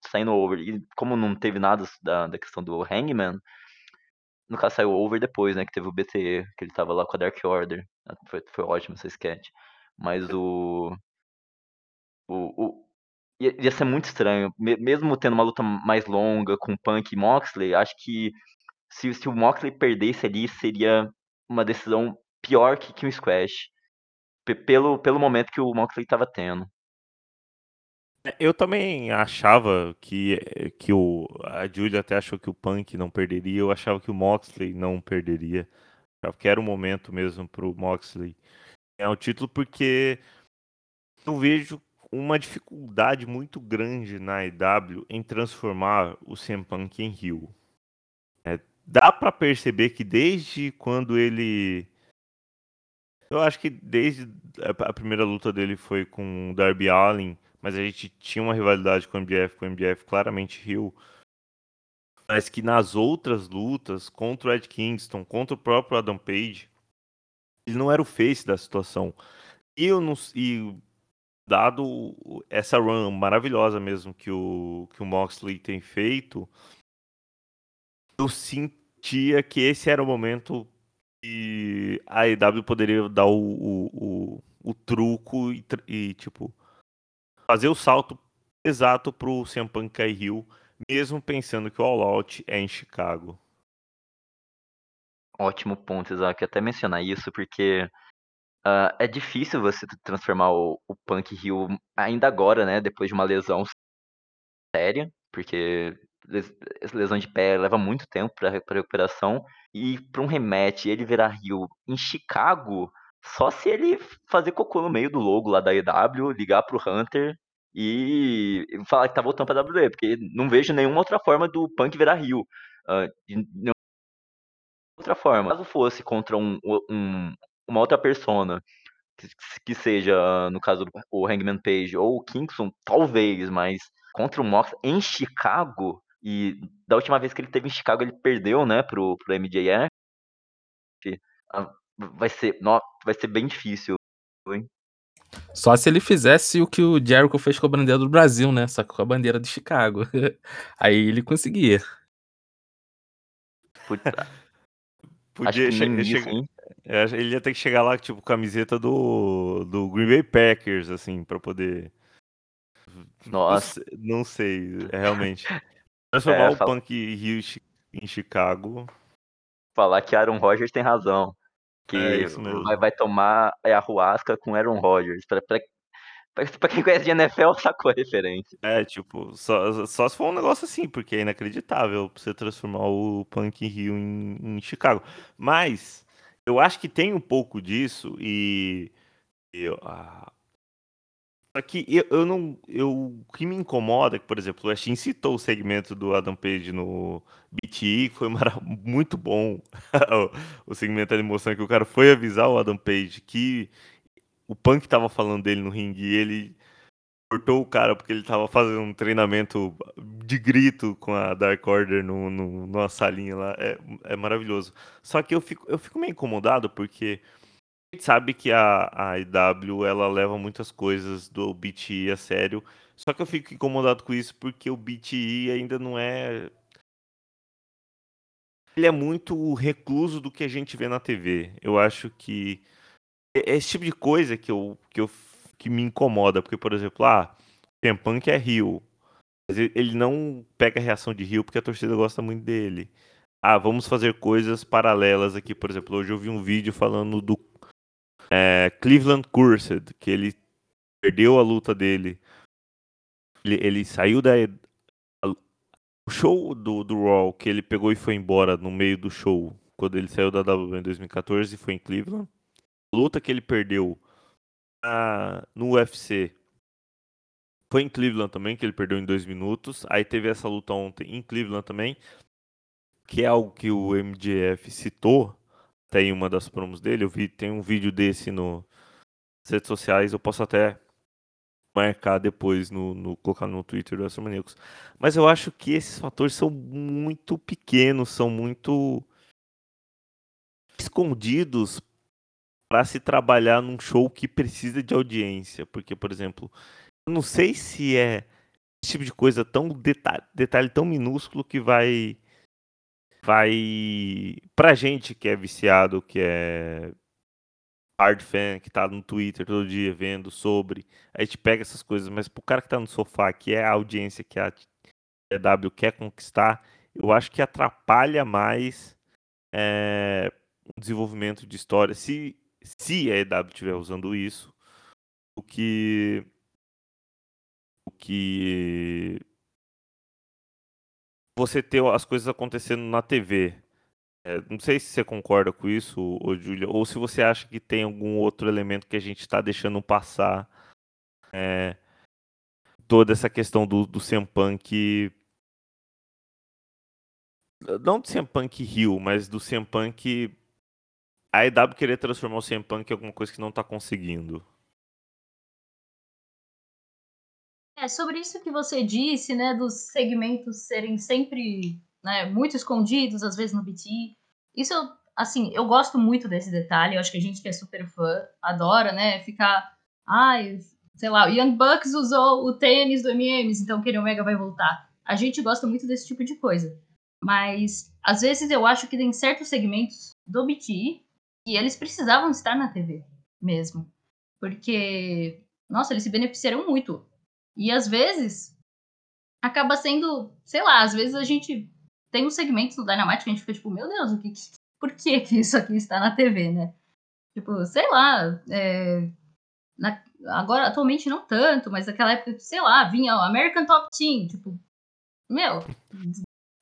Speaker 4: saindo over. E como não teve nada da, da questão do Hangman, no caso, saiu Over depois, né? Que teve o BTE, que ele tava lá com a Dark Order. Ah, foi, foi ótimo esse sketch. Mas o. O. o ia, ia ser muito estranho. Mesmo tendo uma luta mais longa com Punk e Moxley, acho que se, se o Moxley perdesse ali, seria uma decisão pior que, que um Squash. Pelo, pelo momento que o Moxley tava tendo.
Speaker 2: É, eu também achava que, que o, a Julia até achou que o Punk não perderia, eu achava que o Moxley não perderia. Achava que era o momento mesmo para o Moxley ganhar o título, porque eu vejo uma dificuldade muito grande na EW em transformar o CM Punk em heel. É, dá para perceber que desde quando ele eu acho que desde a primeira luta dele foi com o Darby Allin mas a gente tinha uma rivalidade com o MBF, com o MBF claramente Rio. Mas que nas outras lutas, contra o Ed Kingston, contra o próprio Adam Page, ele não era o face da situação. E, eu não, e dado essa run maravilhosa mesmo que o, que o Moxley tem feito, eu sentia que esse era o momento que a EW poderia dar o, o, o, o truco e, e, tipo, fazer o salto exato para o CM Punk cair Hill, mesmo pensando que o All Out é em Chicago.
Speaker 4: Ótimo ponto, Isaac. Até mencionar isso, porque uh, é difícil você transformar o, o Punk Hill ainda agora, né? Depois de uma lesão séria, porque lesão de pé leva muito tempo para recuperação. E para um rematch, ele virar Rio em Chicago, só se ele fazer cocô no meio do logo lá da EW, ligar pro Hunter e falar que tá voltando pra WWE, porque não vejo nenhuma outra forma do Punk virar Rio. Uh, outra forma. Caso fosse contra um, um uma outra persona, que, que seja, no caso, o Hangman Page ou o Kingston, talvez, mas contra o Mox em Chicago, e da última vez que ele teve em Chicago, ele perdeu, né, pro, pro MJF. Vai ser, no, vai ser bem difícil, hein?
Speaker 3: Só se ele fizesse o que o Jericho fez com a bandeira do Brasil, né? Só que com a bandeira de Chicago. Aí ele conseguia.
Speaker 4: Puta,
Speaker 2: Podia
Speaker 4: acho que nem
Speaker 2: che-
Speaker 4: isso,
Speaker 2: che-
Speaker 4: hein?
Speaker 2: Eu acho- Ele ia ter que chegar lá, tipo, camiseta do, do Green Bay Packers, assim, pra poder. Não
Speaker 4: Nossa,
Speaker 2: sei, não sei, é, realmente. Transformar
Speaker 4: É,
Speaker 2: o
Speaker 4: fala-
Speaker 2: Punk Hill chi- em Chicago.
Speaker 4: falar que Aaron Rodgers tem razão. Que
Speaker 2: É
Speaker 4: vai, vai tomar a arruasca com Aaron Rodgers. Pra, pra, pra, pra quem conhece de NFL, sacou a referência.
Speaker 2: É, tipo, só, só se for um negócio assim, porque é inacreditável você transformar o Punk Hill em, em Chicago. Mas eu acho que tem um pouco disso e. Eu, ah, só que eu, eu não. Eu, o que me incomoda é que, por exemplo, o Ashin citou o segmento do Adam Page no BTE, que foi muito bom. o, segmento ali mostrando que o cara foi avisar o Adam Page que o Punk tava falando dele no ringue e ele cortou o cara porque ele tava fazendo um treinamento de grito com a Dark Order no, no, numa salinha lá. É, é maravilhoso. Só que eu fico, eu fico meio incomodado porque gente sabe que a, a IW ela leva muitas coisas do BTE a sério. Só que eu fico incomodado com isso porque o BTE ainda não é. Ele é muito recluso do que a gente vê na TV. Eu acho que é esse tipo de coisa que eu, que eu que me incomoda, porque por exemplo, ah, o Punk é Rio, mas ele não pega a reação de Rio porque a torcida gosta muito dele. Ah, vamos fazer coisas paralelas aqui, por exemplo, hoje eu vi um vídeo falando do é, Cleveland Cursed, que ele perdeu a luta dele. Ele, ele saiu da o show do, do Raw que ele pegou e foi embora no meio do show, quando ele saiu da WWE em 2014 foi em Cleveland. A luta que ele perdeu na- no UFC foi em Cleveland também, que ele perdeu em dois minutos. Aí teve essa luta ontem em Cleveland também, que é algo que o MJF citou até em uma das promos dele. Eu vi, tem um vídeo desse no, nas redes sociais, eu posso até marcar depois no, no colocar no Twitter do Astromaníacos. Mas eu acho que esses fatores são muito pequenos, são muito escondidos para se trabalhar num show que precisa de audiência, porque por exemplo, eu não sei se é esse tipo de coisa tão detalhe, detalhe tão minúsculo que vai vai pra gente que é viciado, que é hard fan, que tá no Twitter todo dia vendo sobre, a gente pega essas coisas, mas pro cara que tá no sofá, que é a audiência que a EW quer conquistar, eu acho que atrapalha mais é, o desenvolvimento de história. Se, se a EW estiver usando isso, o que. O que. Você ter as coisas acontecendo na TV. É, não sei se você concorda com isso, ou, Julia, ou se você acha que tem algum outro elemento que a gente está deixando passar. É, toda essa questão do, do CM Punk. Não do CM Punk Rio, mas do CM Punk. A EW querer transformar o CM Punk em alguma coisa que não tá conseguindo.
Speaker 5: É, sobre isso que você disse, né, dos segmentos serem sempre, né, muito escondidos, às vezes no BT. Isso, assim, eu gosto muito desse detalhe, eu acho que a gente que é super fã adora, né, ficar, ai, sei lá, o Young Bucks usou o tênis do MMs, então o Omega vai voltar. A gente gosta muito desse tipo de coisa. Mas, às vezes eu acho que tem certos segmentos do BT que eles precisavam estar na TV mesmo. Porque, nossa, eles se beneficiaram muito. E às vezes acaba sendo, sei lá, às vezes a gente tem uns segmentos do Dynamite que a gente fica tipo, meu Deus, o que, por que, que isso aqui está na TV, né? Tipo, sei lá, é, na- agora atualmente não tanto, mas naquela época, sei lá, vinha o American Top Team, tipo, meu,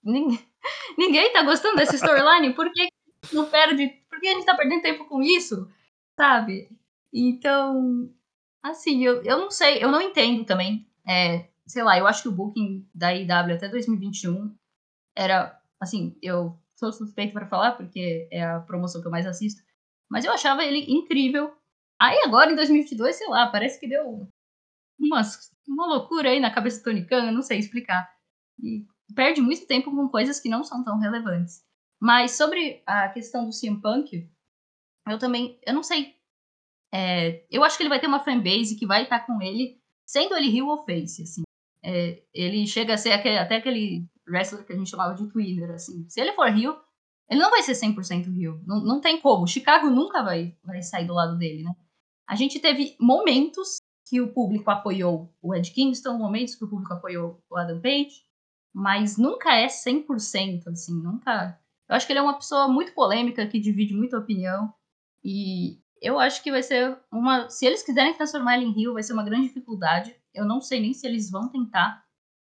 Speaker 5: ninguém, ninguém tá gostando dessa storyline, por que não perde, por que a gente tá perdendo tempo com isso, sabe? Então, Assim, eu, eu não sei, eu não entendo também. É, sei lá, eu acho que o booking da IW até 2021 era, assim, eu sou suspeito para falar, porque é a promoção que eu mais assisto. Mas eu achava ele incrível. Aí agora, em 2022, sei lá, parece que deu umas, uma loucura aí na cabeça eu não sei explicar. E perde muito tempo com coisas que não são tão relevantes. Mas sobre a questão do CM Punk, eu também, eu não sei. É, eu acho que ele vai ter uma fanbase que vai estar com ele, sendo ele heel ou face, assim. É, ele chega a ser aquele, até aquele wrestler que a gente chamava de Twitter, assim. Se ele for heel, ele não vai ser 100% heel. Não, não tem como. Chicago nunca vai, vai sair do lado dele, né? A gente teve momentos que o público apoiou o Ed Kingston, momentos que o público apoiou o Adam Page, mas nunca é 100%, assim, nunca... Eu acho que ele é uma pessoa muito polêmica, que divide muita opinião, e eu acho que vai ser uma... Se eles quiserem transformar ele em Rio, vai ser uma grande dificuldade. Eu não sei nem se eles vão tentar.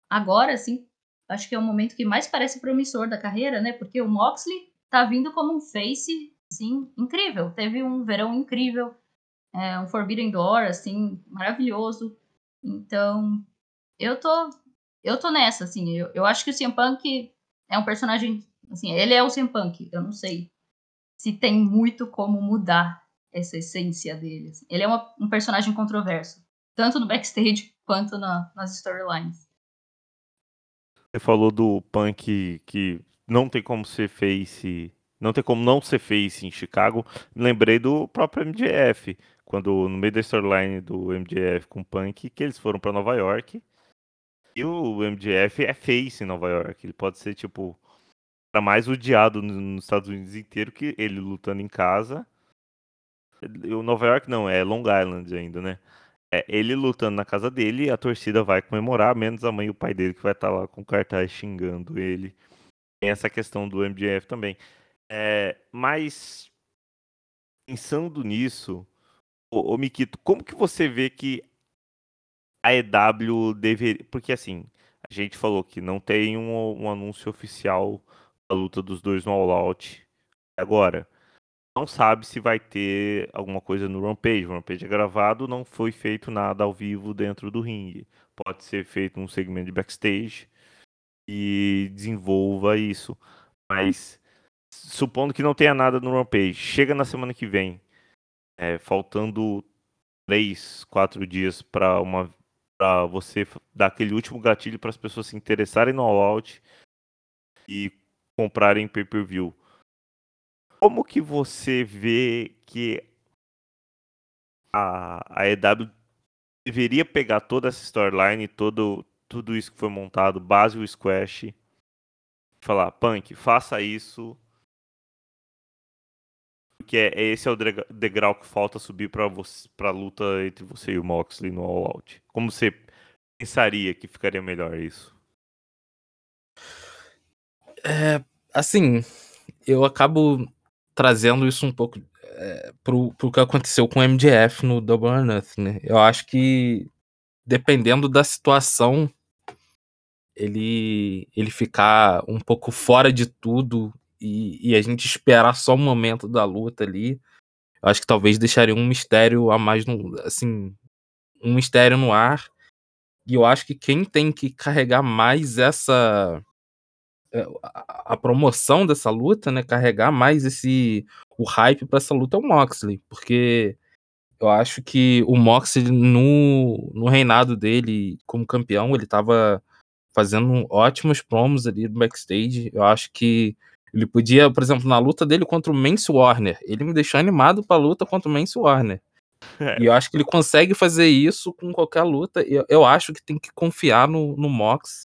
Speaker 5: Agora, assim, acho que é o momento que mais parece promissor da carreira, né? Porque o Moxley tá vindo como um face, assim, incrível. Teve um verão incrível, é, um Forbidden Door, assim, maravilhoso. Então, eu tô, eu tô nessa, assim. Eu, eu acho que o CM Punk é um personagem, assim, ele é o CM Punk. Eu não sei se tem muito como mudar essa essência dele. Assim. Ele é uma, um personagem controverso, tanto no backstage quanto na, nas storylines.
Speaker 2: Você falou do Punk que não tem como ser face, não tem como não ser face em Chicago. Lembrei do próprio MJF, quando no meio da storyline do MJF com o Punk, que eles foram para Nova York. E o MJF é face em Nova York. Ele pode ser tipo para mais odiado nos Estados Unidos inteiro que ele lutando em casa. O Nova York não, é Long Island ainda, né? É, ele lutando na casa dele, a torcida vai comemorar, menos a mãe e o pai dele que vai estar tá lá com cartaz xingando ele. Tem essa questão do MJF também. É, mas pensando nisso, ô Mikito, como que você vê que a EW deveria. Porque assim, a gente falou que não tem um, um anúncio oficial da luta dos dois no All Out. Agora, não sabe se vai ter alguma coisa no Rampage. O Rampage é gravado, não foi feito nada ao vivo dentro do ringue. Pode ser feito um segmento de backstage e desenvolva isso. Mas supondo que não tenha nada no Rampage, chega na semana que vem, é, faltando três, quatro dias para uma para você dar aquele último gatilho para as pessoas se interessarem no All Out e comprarem pay-per-view como que você vê que a, a EW deveria pegar toda essa storyline, todo, tudo isso que foi montado, base o Squash, falar, Punk, faça isso, porque é, esse é o degrau que falta subir para a luta entre você e o Moxley no All Out. Como você pensaria que ficaria melhor isso?
Speaker 3: É, assim, eu acabo trazendo isso um pouco é, pro, pro que aconteceu com o MDF no Double or Nothing, né? Eu acho que dependendo da situação, ele, ele ficar um pouco fora de tudo e, e a gente esperar só o momento da luta ali, eu acho que talvez deixaria um mistério a mais, no, assim, um mistério no ar. E eu acho que quem tem que carregar mais essa a, promoção dessa luta, né, carregar mais esse o hype para essa luta é o Moxley, porque eu acho que o Moxley no, no reinado dele como campeão, ele tava fazendo ótimos promos ali no backstage. Eu acho que ele podia, por exemplo, na luta dele contra o Mance Warner, ele me deixou animado para a luta contra o Mance Warner. É. E eu acho que ele consegue fazer isso com qualquer luta. Eu, eu acho que tem que confiar no, no Mox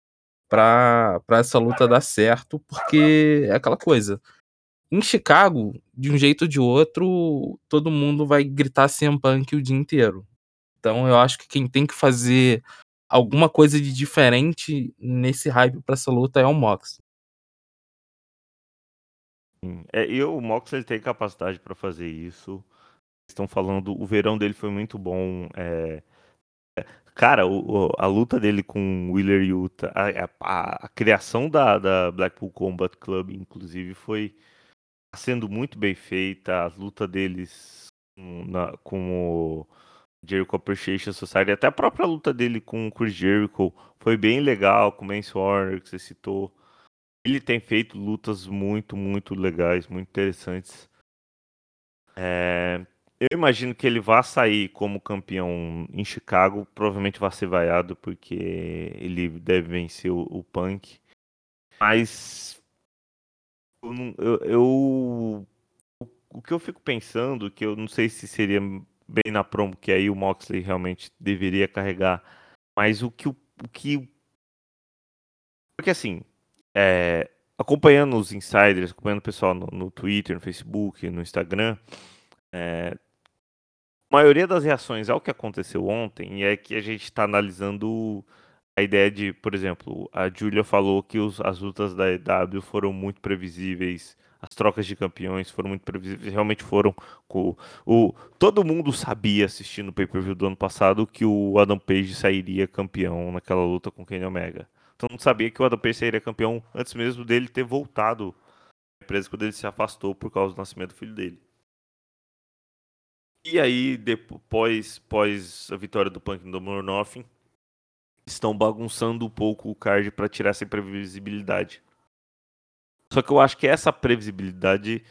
Speaker 3: para essa luta dar certo, porque é aquela coisa. Em Chicago, de um jeito ou de outro, todo mundo vai gritar CM Punk o dia inteiro. Então eu acho que quem tem que fazer alguma coisa de diferente nesse hype para essa luta é o Mox.
Speaker 2: É, e o Mox ele tem capacidade para fazer isso. Estão falando, o verão dele foi muito bom. É, Cara, o, a luta dele com o Wheeler Yuta, a, a, a, criação da, da Blackpool Combat Club, inclusive, foi sendo muito bem feita. A luta deles na, com o Jericho Appreciation Society, até a própria luta dele com o Chris Jericho foi bem legal, com o Mance Warner, que você citou. Ele tem feito lutas muito, muito legais, muito interessantes. É, eu imagino que ele vá sair como campeão em Chicago, provavelmente vai ser vaiado porque ele deve vencer o, o Punk. Mas eu, eu, o que eu fico pensando, que eu não sei se seria bem na promo, que aí o Moxley realmente deveria carregar, mas o que o, o que porque assim, é, acompanhando os insiders, acompanhando o pessoal no, no Twitter, no Facebook, no Instagram, é, maioria das reações ao que aconteceu ontem é que a gente está analisando a ideia de, por exemplo, a Julia falou que os, as lutas da EW foram muito previsíveis, as trocas de campeões foram muito previsíveis, realmente foram. Com, o, todo mundo sabia, assistindo o pay-per-view do ano passado, que o Adam Page sairia campeão naquela luta com Kenny Omega. Todo mundo sabia que o Adam Page sairia campeão antes mesmo dele ter voltado à empresa quando ele se afastou por causa do nascimento do filho dele. E aí, depois pós a vitória do Punk no Nothing, estão bagunçando um pouco o card para tirar essa previsibilidade. Só que eu acho que essa previsibilidade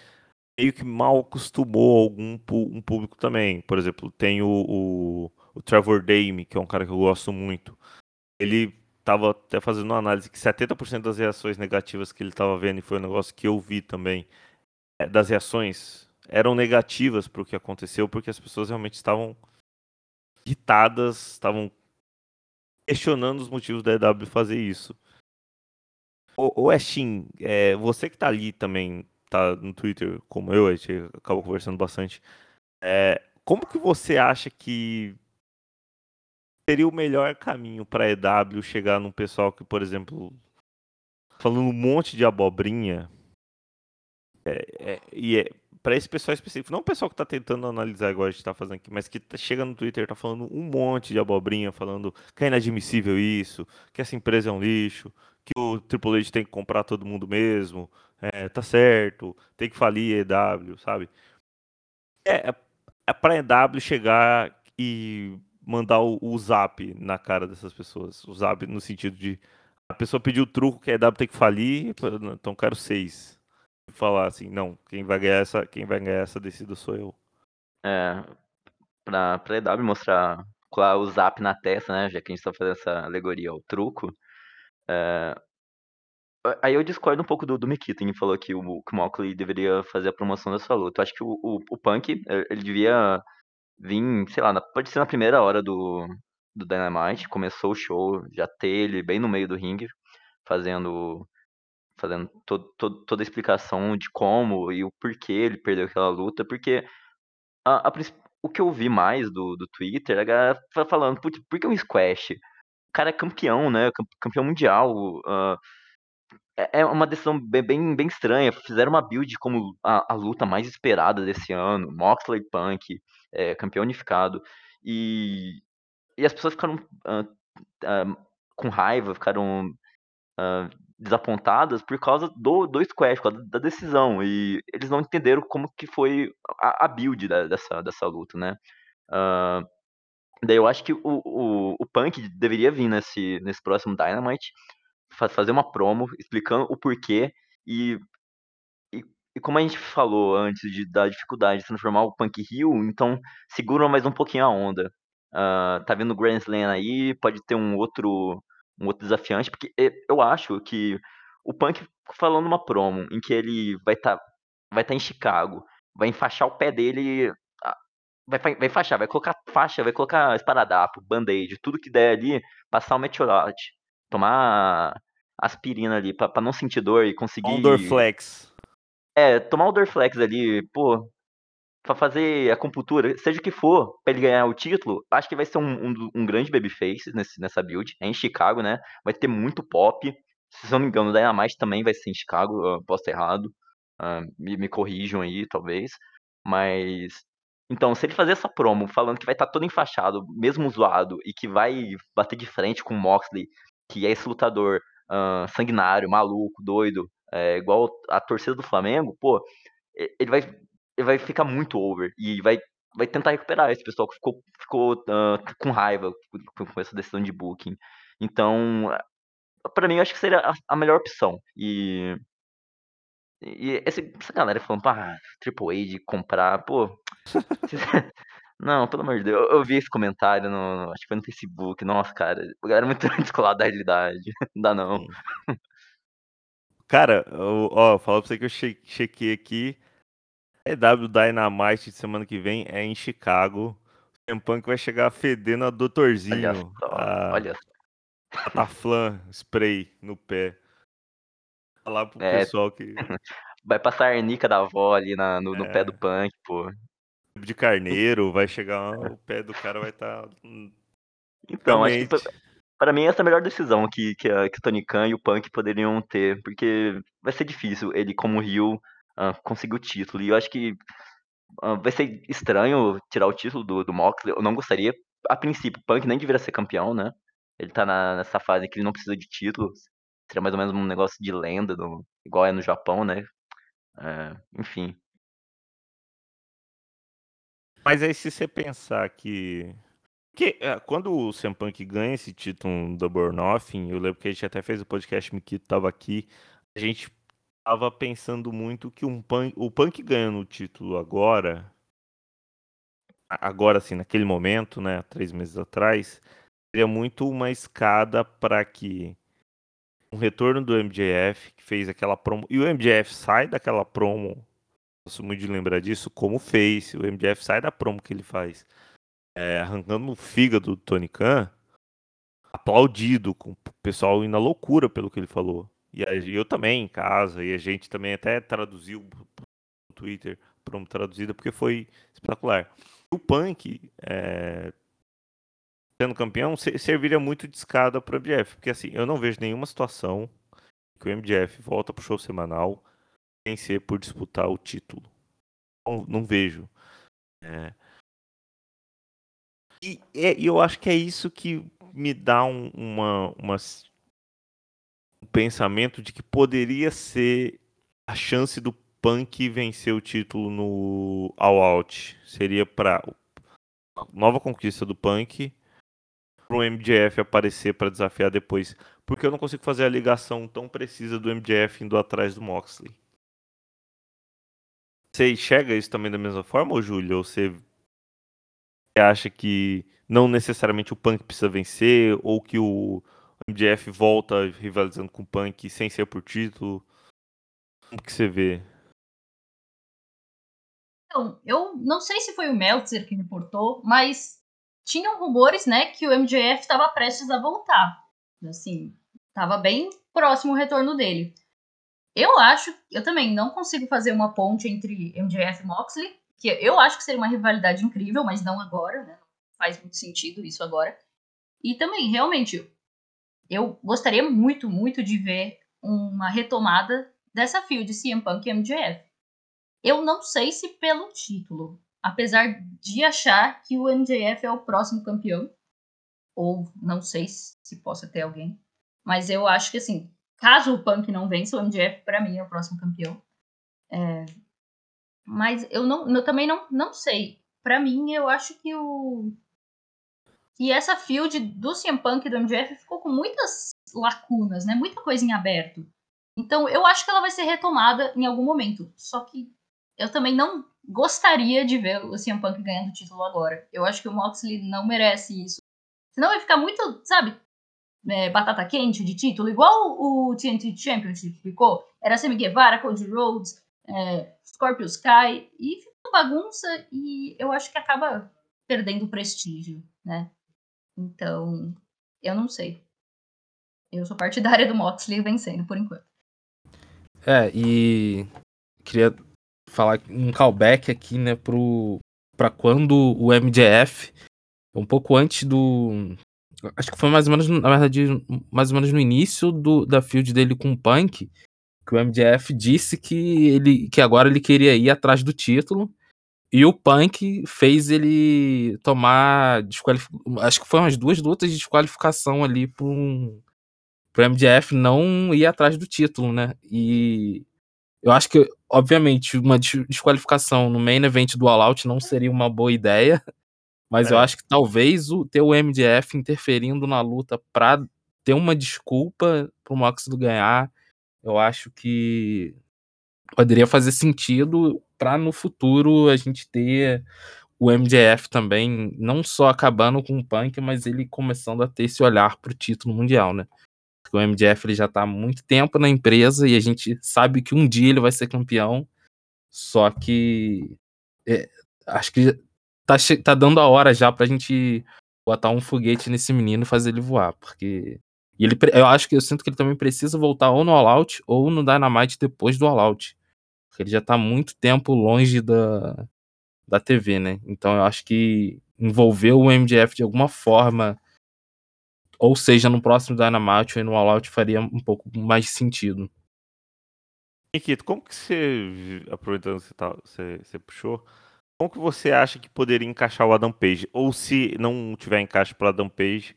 Speaker 2: meio que mal acostumou algum um público também. Por exemplo, tem o, o, o Trevor Dame, que é um cara que eu gosto muito. Ele estava até fazendo uma análise que 70% das reações negativas que ele estava vendo, e foi um negócio que eu vi também, é, das reações eram negativas para o que aconteceu, porque as pessoas realmente estavam irritadas, estavam questionando os motivos da EW fazer isso. O, o é, você que tá ali também, tá no Twitter como eu, a gente acabou conversando bastante. É, como que você acha que seria o melhor caminho para a EW chegar num pessoal que, por exemplo, falando um monte de abobrinha, é, é, e é, para esse pessoal específico, não o pessoal que está tentando analisar igual a gente está fazendo aqui, mas que tá, chega no Twitter tá falando um monte de abobrinha, falando que é inadmissível isso, que essa empresa é um lixo, que o Triple H tem que comprar todo mundo mesmo, é, tá certo, tem que falir EW, sabe? É, é, é pra EW chegar e mandar o, o zap na cara dessas pessoas. O zap no sentido de a pessoa pediu o truco que a EW tem que falir, então quero seis falar assim, não, quem vai ganhar essa, quem vai ganhar essa descida sou eu.
Speaker 4: É, pra, pra EW mostrar qual o zap na testa, né? Já que a gente tá fazendo essa alegoria ao truco. É, aí eu discordo um pouco do, do Mikita, que falou que o, que o Mockley deveria fazer a promoção da sua luta. Eu acho que o, o, o Punk, ele devia vir, sei lá, na, pode ser na primeira hora do, do Dynamite, começou o show, já ter ele bem no meio do ringue, fazendo fazendo toda a explicação de como e o porquê ele perdeu aquela luta, porque a, a, o que eu vi mais do, do Twitter, a galera falando, por, por que um squash? O cara é campeão, né? Campeão mundial. Uh, é, uma decisão bem, bem, estranha. Fizeram uma build como a, a luta mais esperada desse ano. Moxley Punk, é, campeão unificado. E, e as pessoas ficaram uh, uh, com raiva, ficaram desapontadas por causa do, do squash, por causa da decisão. E eles não entenderam como que foi a, a build da, dessa, dessa luta, né? Uh, daí eu acho que o, o, o Punk deveria vir nesse, nesse próximo Dynamite, fazer uma promo explicando o porquê e, e, e, como a gente falou antes de, da dificuldade de transformar o Punk Hill, então segura mais um pouquinho a onda. Uh, tá vendo o Grand Slam aí, pode ter um outro um outro desafiante, porque eu acho que o Punk falando numa promo em que ele vai estar tá, vai tá em Chicago, vai enfaixar o pé dele, vai, vai enfaixar, vai colocar faixa, vai colocar esparadapo, band-aid, tudo que der ali, passar o meteorote, tomar aspirina ali pra, pra não sentir dor e conseguir. Um
Speaker 2: Dorflex.
Speaker 4: É, tomar o Dorflex ali, pô, para fazer a compultura, seja o que for, para ele ganhar o título, acho que vai ser um, um, um grande babyface nesse, nessa build. É em Chicago, né? Vai ter muito pop. Se não me engano, o Dynamite também vai ser em Chicago, posso estar errado. Uh, me, me corrijam aí, talvez. Mas. Então, se ele fazer essa promo falando que vai estar tá todo enfaixado, mesmo zoado, e que vai bater de frente com o Moxley, que é esse lutador uh, sanguinário, maluco, doido, é, igual a torcida do Flamengo, pô, ele vai vai ficar muito over e vai, vai tentar recuperar esse pessoal que ficou, ficou uh, com raiva com, essa decisão de booking. Então, pra mim, eu acho que seria a, a melhor opção. E. E esse, essa galera falando, ah, H de comprar, pô. Não, pelo amor de Deus. Eu, eu vi esse comentário no, Acho que foi no Facebook. Nossa, cara. O galera é muito descolado da realidade. Não dá não.
Speaker 2: Cara, eu, ó, falar pra você que eu che chequei aqui. EW Dynamite de semana que vem é em Chicago. O CM Punk vai chegar fedendo a Doutorzinho.
Speaker 4: Olha só,
Speaker 2: a,
Speaker 4: olha
Speaker 2: só. Spray no pé. Falar pro
Speaker 4: É.
Speaker 2: pessoal que.
Speaker 4: Vai passar a arnica da avó ali na, no, no
Speaker 2: É.
Speaker 4: pé do punk, pô.
Speaker 2: de carneiro, vai chegar, o pé do cara vai estar. Tá,
Speaker 4: Então, acho que pra mim essa é a melhor decisão que, que, a- que o Tony Khan e o Punk poderiam ter, porque vai ser difícil ele, como Rio, ah, conseguir o título. E eu acho que ah, vai ser estranho tirar o título do, do Moxley. Eu não gostaria. A princípio, o Punk nem deveria ser campeão, né? Ele tá na- nessa fase que ele não precisa de títulos. Seria mais ou menos um negócio de lenda, igual é no Japão, né? É, enfim.
Speaker 2: Mas aí se você pensar que. que é, quando o CM Punk ganha esse título or Nothing, eu lembro que a gente até fez o podcast, Mikito tava aqui, a gente tava pensando muito que um punk, o Punk ganhando o título agora, agora assim, naquele momento, né, três meses atrás, seria muito uma escada para que um retorno do MJF, que fez aquela promo, e o MJF sai daquela promo gosto muito de lembrar disso, como fez. O MJF sai da promo que ele faz, é, arrancando o fígado do Tony Khan, aplaudido, com o pessoal indo à loucura pelo que ele falou. E eu também, em casa, e a gente também até traduziu no Twitter, promo traduzida, porque foi espetacular. O Punk, é, sendo campeão, se- serviria muito de escada para o MJF, porque assim, eu não vejo nenhuma situação que o MJF volta pro show semanal sem ser por disputar o título. Não, não vejo. É. E, é- e eu acho que é isso que me dá um, uma, uma pensamento de que poderia ser a chance do Punk vencer o título no All Out. Seria para nova conquista do Punk para o MJF aparecer para desafiar depois. Porque eu não consigo fazer a ligação tão precisa do MJF indo atrás do Moxley. Você enxerga isso também da mesma forma, ou Júlio? Ou você acha que não necessariamente o Punk precisa vencer, ou que o MJF volta rivalizando com o Punk sem ser por título? Como que você vê?
Speaker 5: Então, eu não sei se foi o Meltzer que reportou, mas tinham rumores, né, que o MJF estava prestes a voltar. Assim, estava bem próximo o retorno dele. Eu acho, eu também não consigo fazer uma ponte entre MJF e Moxley, que eu acho que seria uma rivalidade incrível, mas não agora, né? Não faz muito sentido isso agora. E também, realmente, eu gostaria muito, muito de ver uma retomada dessa field CM Punk e MJF. Eu não sei se pelo título, apesar de achar que o MJF é o próximo campeão, ou não sei se possa ter alguém, mas eu acho que assim, caso o Punk não vença, o MJF para mim é o próximo campeão. É, mas eu não, eu também não, não sei. Para mim, eu acho que o que essa field do CM Punk e do MJF ficou com muitas lacunas, né? Muita coisa em aberto. Então, eu acho que ela vai ser retomada em algum momento. Só que eu também não gostaria de ver o CM Punk ganhando o título agora. Eu acho que o Moxley não merece isso. Senão vai ficar muito, sabe, é, batata quente de título, igual o TNT Championship ficou. Era Sammy Guevara, Cody Rhodes, é, Scorpio Sky, e fica uma bagunça e eu acho que acaba perdendo prestígio, né? Então, eu não sei. Eu sou partidária do Moxley vencendo por enquanto.
Speaker 3: É, e queria falar um callback aqui, né, pro para quando o MJF um pouco antes do acho que foi mais ou menos na verdade mais ou menos no início do da field dele com o Punk, que o MJF disse que ele que agora ele queria ir atrás do título. E o Punk fez ele tomar desqualificação. Acho que foi umas duas lutas de desqualificação ali pro, um, pro MJF não ir atrás do título, né? E eu acho que, obviamente, uma desqualificação no main event do All Out não seria uma boa ideia. Mas é. eu acho que talvez o ter o MJF interferindo na luta pra ter uma desculpa pro Moxley ganhar, eu acho que poderia fazer sentido para no futuro a gente ter o MJF também, não só acabando com o Punk, mas ele começando a ter esse olhar pro título mundial, né? Porque o MJF ele já tá há muito tempo na empresa e a gente sabe que um dia ele vai ser campeão, só que é, acho que tá, tá dando a hora já pra gente botar um foguete nesse menino e fazer ele voar, porque e ele, eu acho que eu sinto que ele também precisa voltar ou no All Out ou no Dynamite depois do All Out. Porque ele já tá muito tempo longe da, da TV, né? Então eu acho que envolver o MJF de alguma forma, ou seja, no próximo Dynamite ou no All Out, faria um pouco mais sentido.
Speaker 2: Nikito, como que você, aproveitando que você, tá, você, você puxou, como que você acha que poderia encaixar o Adam Page? Ou se não tiver encaixe para Adam Page,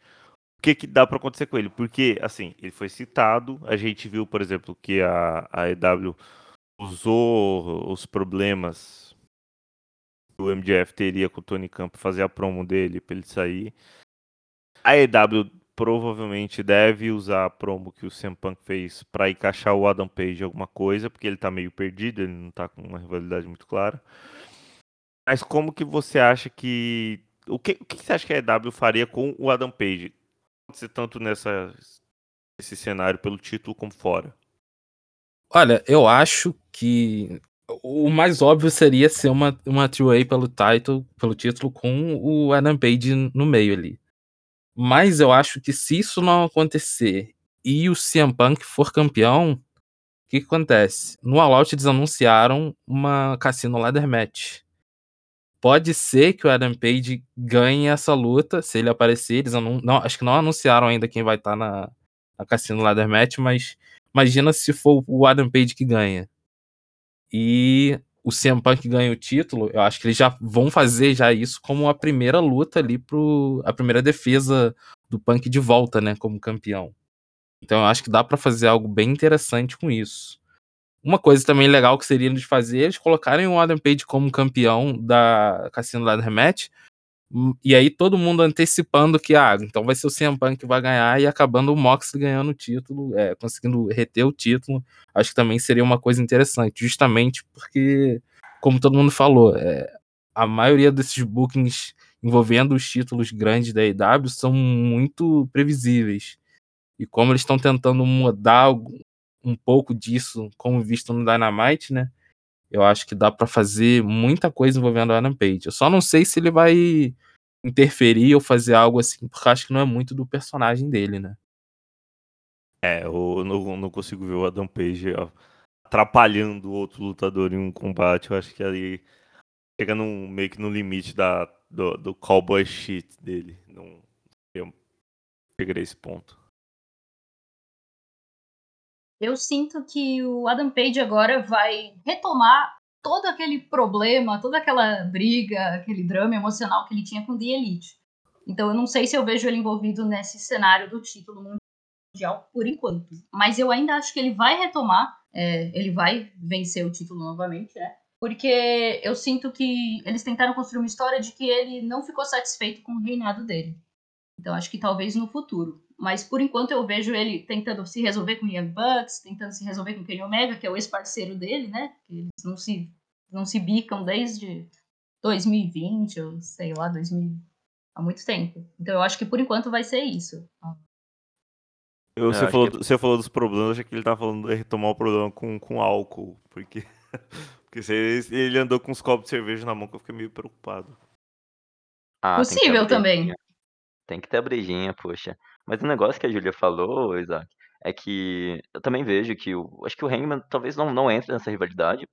Speaker 2: o que, que dá para acontecer com ele? Porque, assim, ele foi citado, a gente viu, por exemplo, que a, a EW usou os problemas que o MJF teria com o Tony para fazer a promo dele, para ele sair. A EW provavelmente deve usar a promo que o CM Punk fez para encaixar o Adam Page em alguma coisa, porque ele tá meio perdido, ele não tá com uma rivalidade muito clara. Mas como que você acha que. O que, o que você acha que a EW faria com o Adam Page? Pode ser tanto nessa, nesse cenário pelo título como fora.
Speaker 3: Olha, eu acho que o mais óbvio seria ser uma, uma three-way pelo title, pelo título com o Adam Page no meio ali. Mas eu acho que se isso não acontecer e o CM Punk for campeão, o que, que acontece? No All Out eles anunciaram uma Cassino Ladder Match. Pode ser que o Adam Page ganhe essa luta, se ele aparecer. Eles não acho que não anunciaram ainda quem vai estar tá na, na Cassino Ladder Match, mas imagina se for o Adam Page que ganha. E o CM Punk ganha o título, eu acho que eles já vão fazer já isso como a primeira luta ali pro a primeira defesa do Punk de volta, né, como campeão. Então eu acho que dá para fazer algo bem interessante com isso. Uma coisa também legal que seria de fazer é eles colocarem o Adam Page como campeão da Cassino Ladder Match, e aí todo mundo antecipando que, ah, então vai ser o CM Punk que vai ganhar e acabando o Moxley ganhando o título, é, conseguindo reter o título, acho que também seria uma coisa interessante, justamente porque, como todo mundo falou, é, a maioria desses bookings envolvendo os títulos grandes da AEW são muito previsíveis. E como eles estão tentando mudar um pouco disso, como visto no Dynamite, né? Eu acho que dá para fazer muita coisa envolvendo o Adam Page. Eu só não sei se ele vai interferir ou fazer algo assim, porque acho que não é muito do personagem dele, né?
Speaker 2: É, eu não, não consigo ver o Adam Page atrapalhando outro lutador em um combate. Eu acho que ali chega num, meio que no limite da, do, do cowboy shit dele. Não eu chegarei a esse ponto.
Speaker 5: Eu sinto que o Adam Page agora vai retomar todo aquele problema, toda aquela briga, aquele drama emocional que ele tinha com The Elite. Então eu não sei se eu vejo ele envolvido nesse cenário do título mundial por enquanto. Mas eu ainda acho que ele vai retomar, é, ele vai vencer o título novamente, né? Porque eu sinto que eles tentaram construir uma história de que ele não ficou satisfeito com o reinado dele. Então acho que talvez no futuro. Mas por enquanto eu vejo ele tentando se resolver com o Young Bucks, tentando se resolver com o Kenny Omega, que é o ex-parceiro dele, né? Que eles não se, não se bicam desde 2020, ou sei lá, 2000, há muito tempo. Então eu acho que por enquanto vai ser isso.
Speaker 2: Eu, você, falou, que... você falou dos problemas, acho que ele tá falando de retomar o problema com, com álcool, porque, porque se ele, ele andou com uns copos de cerveja na mão que eu fiquei meio preocupado.
Speaker 5: Ah, Possível também.
Speaker 4: Tem que ter a brejinha, poxa. Mas o negócio que a Júlia falou, Isaac, é que eu também vejo que o, acho que o Hangman talvez não, não entre nessa rivalidade.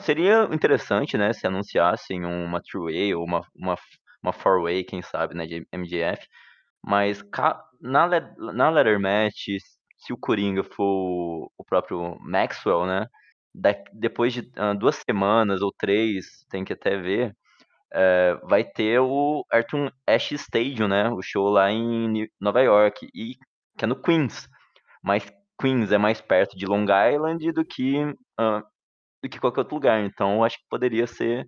Speaker 4: Seria interessante, né, se anunciassem uma three-way ou uma, uma, uma four-way, quem sabe, né, de MJF. Mas na, na ladder match, se o Coringa for o próprio Maxwell, né, da, depois de duas semanas ou três, tem que até ver, é, vai ter o Arthur Ashe Stadium, né? O show lá em Nova York, e que é no Queens. Mas Queens é mais perto de Long Island do que, uh, do que qualquer outro lugar. Então acho que poderia ser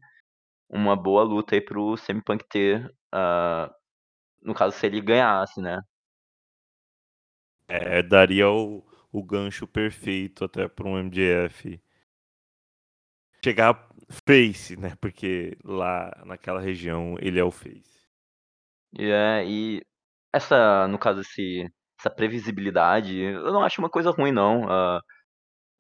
Speaker 4: uma boa luta aí pro CM Punk ter, uh, no caso, se ele ganhasse, né?
Speaker 2: É, daria o, o gancho perfeito até para um MJF chegar face, né? Porque lá naquela região ele é o face.
Speaker 4: E é, e essa, no caso, esse, essa previsibilidade, eu não acho uma coisa ruim, não.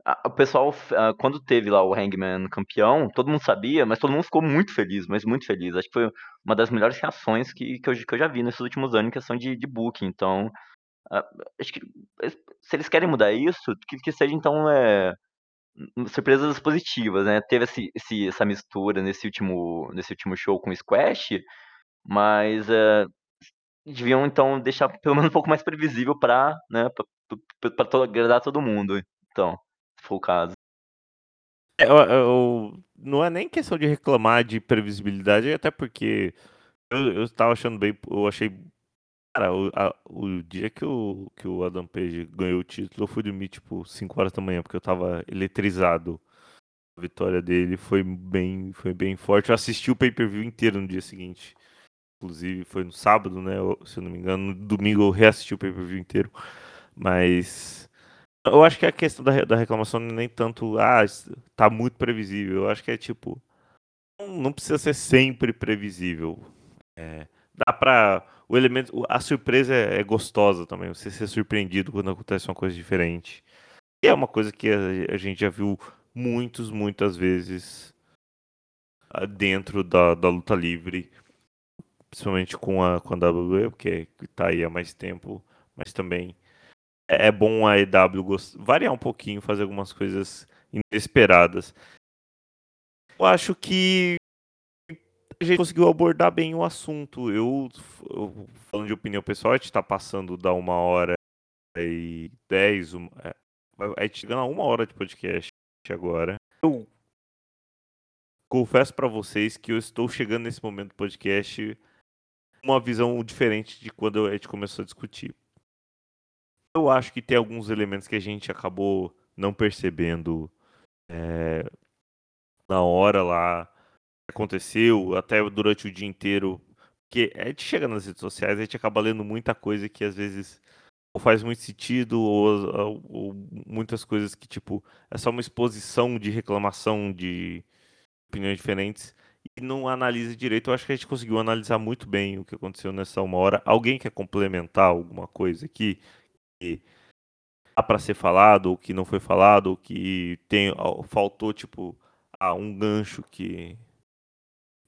Speaker 4: A- o pessoal, ah, quando teve lá o Hangman campeão, todo mundo sabia, mas todo mundo ficou muito feliz, mas muito feliz. Acho que foi uma das melhores reações que, que, eu, que eu já vi nesses últimos anos em questão de, de booking. Então, ah, acho que se eles querem mudar isso, que, que seja então é, surpresas positivas, né? Teve esse, esse- essa mistura nesse último, nesse último show com o Squash, mas eh, deviam então deixar pelo menos um pouco mais previsível pra, né, agradar todo mundo. Então, se for o caso.
Speaker 2: É, eu- eu- não é nem questão de reclamar de previsibilidade, até porque eu, eu tava achando bem. Eu achei. Cara, o, a- o dia que o, que o Adam Page ganhou o título, eu fui dormir tipo 5 horas da manhã, porque eu tava eletrizado. A vitória dele foi bem, foi bem forte. Eu assisti o pay-per-view inteiro no dia seguinte. Inclusive, foi no sábado, né? Se eu não me engano. No domingo eu reassisti o pay-per-view inteiro. Mas. Eu acho que a questão da, da reclamação é nem tanto, ah, tá muito previsível. Eu acho que é tipo, não, não precisa ser sempre previsível. É, dá pra. O elemento, a surpresa é, é gostosa também, você ser surpreendido quando acontece uma coisa diferente. E é uma coisa que a, gente já viu muitos, muitas vezes ah, dentro da, da luta livre, principalmente com a, com a WWE, porque tá aí há mais tempo, mas também é é bom a EW variar um pouquinho, fazer algumas coisas inesperadas. Eu acho que a gente conseguiu abordar bem o assunto. Eu, eu- falando de opinião pessoal, a gente tá passando da uma hora e dez, uma, é, a gente chegando a uma hora de podcast agora. Eu confesso pra vocês que eu estou chegando nesse momento do podcast uma visão diferente de quando a gente começou a discutir. Eu acho que tem alguns elementos que a gente acabou não percebendo é, na hora lá aconteceu, até durante o dia inteiro. Porque a gente chega nas redes sociais, a gente acaba lendo muita coisa que às vezes ou faz muito sentido, ou, ou- ou muitas coisas que, tipo, é só uma exposição de reclamação de opiniões diferentes e não analisa direito. Eu acho que a gente conseguiu analisar muito bem o que aconteceu nessa uma hora. Alguém quer complementar alguma coisa aqui? que dá para ser falado, ou que não foi falado, ou que tem, faltou, tipo, ah, um gancho que,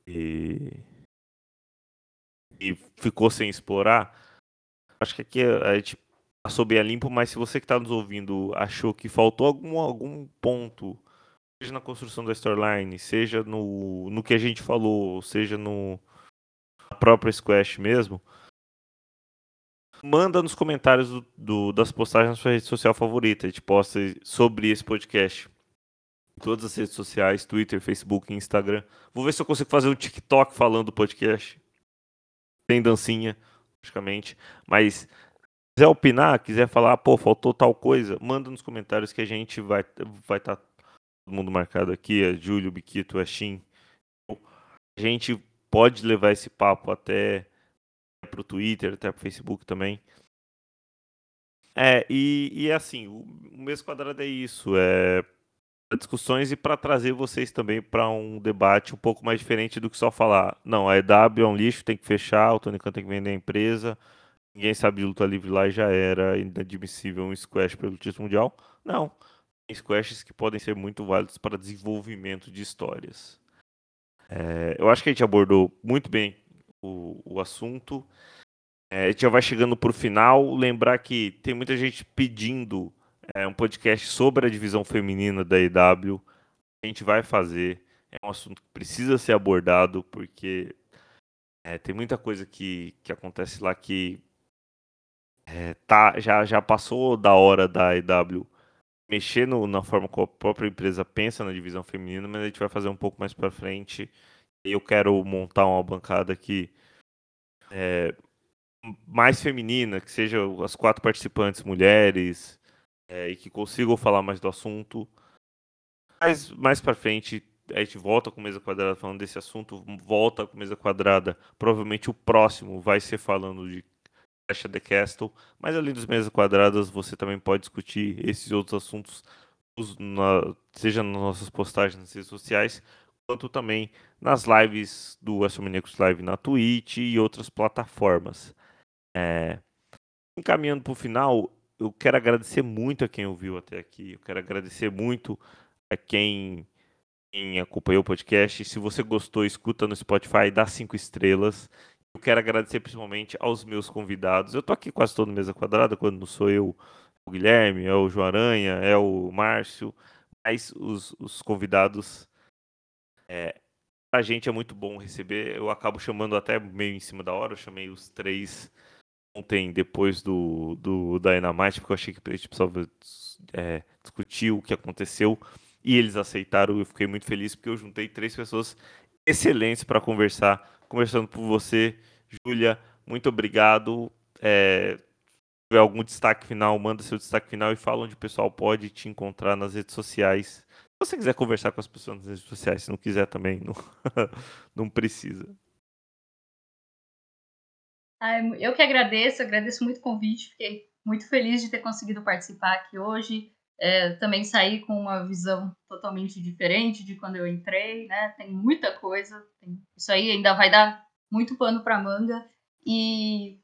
Speaker 2: que, que ficou sem explorar. Acho que aqui a gente passou bem a limpo, mas se você que está nos ouvindo achou que faltou algum, algum ponto, seja na construção da storyline, seja no, no que a gente falou, seja no na própria Squash mesmo, manda nos comentários do, do- das postagens na sua rede social favorita. A gente posta sobre esse podcast. Todas as redes sociais, Twitter, Facebook, Instagram. Vou ver se eu consigo fazer um TikTok falando do podcast. Tem dancinha, praticamente. Mas quiser opinar, quiser falar, pô, faltou tal coisa, manda nos comentários que a gente vai vai estar todo mundo marcado aqui, é Júlio, Biquito, é Shin. A gente pode levar esse papo até pro Twitter, até pro Facebook também. É, e, e assim, o, o mês quadrado é isso, é discussões e para trazer vocês também para um debate um pouco mais diferente do que só falar, não, a EW é um lixo, tem que fechar, o Tony Khan tem que vender a empresa, ninguém sabe de luta livre lá e já era inadmissível um squash pelo título mundial. Não, tem squashes que podem ser muito válidos para desenvolvimento de histórias. É, eu acho que a gente abordou muito bem o, o assunto. É, a gente já vai chegando para o final. Lembrar que tem muita gente pedindo é, um podcast sobre a divisão feminina da EW. A gente vai fazer. É um assunto que precisa ser abordado, porque é, tem muita coisa que, que acontece lá que é, tá, já, já passou da hora da EW mexer no- na forma como a própria empresa pensa na divisão feminina, mas a gente vai fazer um pouco mais para frente. Eu quero montar uma bancada aqui é, mais feminina, que seja as quatro participantes mulheres é, e que consigam falar mais do assunto. Mas mais para frente a gente volta com mesa quadrada falando desse assunto, volta com mesa quadrada. Provavelmente o próximo vai ser falando de of the Castle. Mas além dos mesas quadradas, você também pode discutir esses outros assuntos, na, seja nas nossas postagens nas redes sociais, quanto também nas lives do Astromaníacos Live na Twitch e outras plataformas. É, encaminhando para o final, eu quero agradecer muito a quem ouviu até aqui. Eu quero agradecer muito a quem, quem acompanhou o podcast. Se você gostou, escuta no Spotify, dá cinco estrelas. Eu quero agradecer principalmente aos meus convidados. Eu estou aqui quase todo mesa quadrada, quando não sou eu, o Guilherme, é o João Aranha, é o Márcio, mas os, os convidados é, a gente é muito bom receber. Eu acabo chamando até meio em cima da hora. Eu chamei os três ontem, depois do, do Dynamite, porque eu achei que a gente precisava é, discutir o que aconteceu. E eles aceitaram. Eu fiquei muito feliz porque eu juntei três pessoas excelentes para conversar. Conversando com você, Júlia. Muito obrigado. É, se tiver algum destaque final, manda seu destaque final e fala onde o pessoal pode te encontrar nas redes sociais se você quiser conversar com as pessoas nas redes sociais, se não quiser também, não, não precisa.
Speaker 5: Eu que agradeço, agradeço muito o convite, fiquei muito feliz de ter conseguido participar aqui hoje. É, também saí com uma visão totalmente diferente de quando eu entrei, né? Tem muita coisa, tem... isso aí ainda vai dar muito pano para manga. E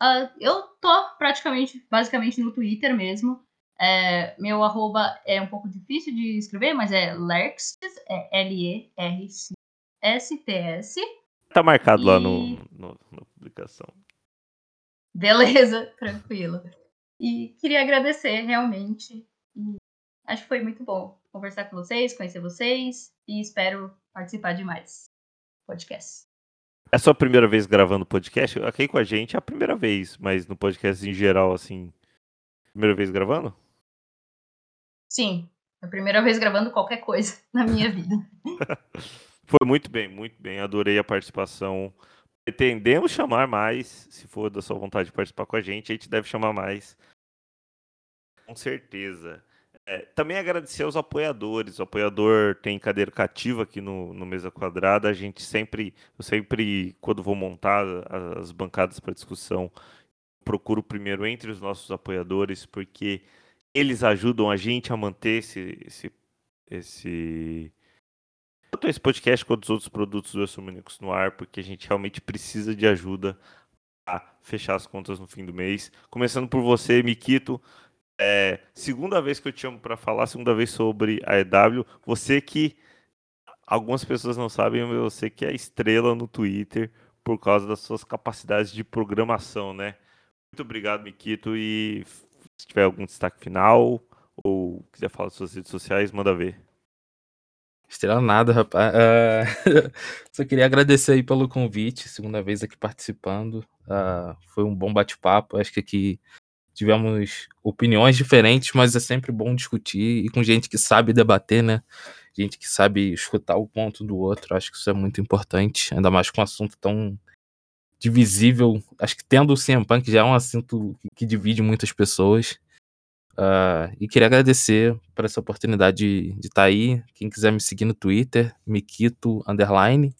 Speaker 5: uh, eu tô praticamente, basicamente no Twitter mesmo. É, meu arroba é um pouco difícil de escrever, mas é Lerxtes, é L-E-R-S-T-S.
Speaker 2: Tá marcado e... lá no, no, na publicação.
Speaker 5: Beleza, tranquilo. E queria agradecer realmente. E acho que foi muito bom conversar com vocês, conhecer vocês e espero participar de mais podcasts.
Speaker 2: É a sua primeira vez gravando podcast? Aqui com a gente é a primeira vez, mas no podcast em geral, assim, primeira vez gravando?
Speaker 5: Sim, é a primeira vez gravando qualquer coisa na minha vida.
Speaker 2: Foi muito bem, muito bem. Adorei a participação. Pretendemos chamar mais, se for da sua vontade de participar com a gente, a gente deve chamar mais. Com certeza. É, também agradecer aos apoiadores. O apoiador tem cadeira cativa aqui no, no Mesa Quadrada. A gente sempre, eu sempre, quando vou montar as bancadas para discussão, procuro primeiro entre os nossos apoiadores, porque eles ajudam a gente a manter esse, esse, esse tanto esse podcast quanto os outros produtos do Astromaníacos no ar, porque a gente realmente precisa de ajuda a fechar as contas no fim do mês. Começando por você, Miquito. É, segunda vez que eu te chamo para falar, segunda vez sobre a EW. Você que algumas pessoas não sabem, mas você que é estrela no Twitter por causa das suas capacidades de programação, né? Muito obrigado, Miquito, e se tiver algum destaque final ou quiser falar das suas redes sociais, manda ver.
Speaker 3: Estrela nada, rapaz. Uh, só queria agradecer aí pelo convite, segunda vez aqui participando. Uh, foi um bom bate-papo. Acho que aqui tivemos opiniões diferentes, mas é sempre bom discutir e com gente que sabe debater, né? Gente que sabe escutar o ponto do outro. Acho que isso é muito importante, ainda mais com um assunto tão divisível. Acho que tendo o CM Punk já é um assunto que divide muitas pessoas. Uh, e queria agradecer por essa oportunidade de estar tá aí. Quem quiser me seguir no Twitter, Mikito Underline.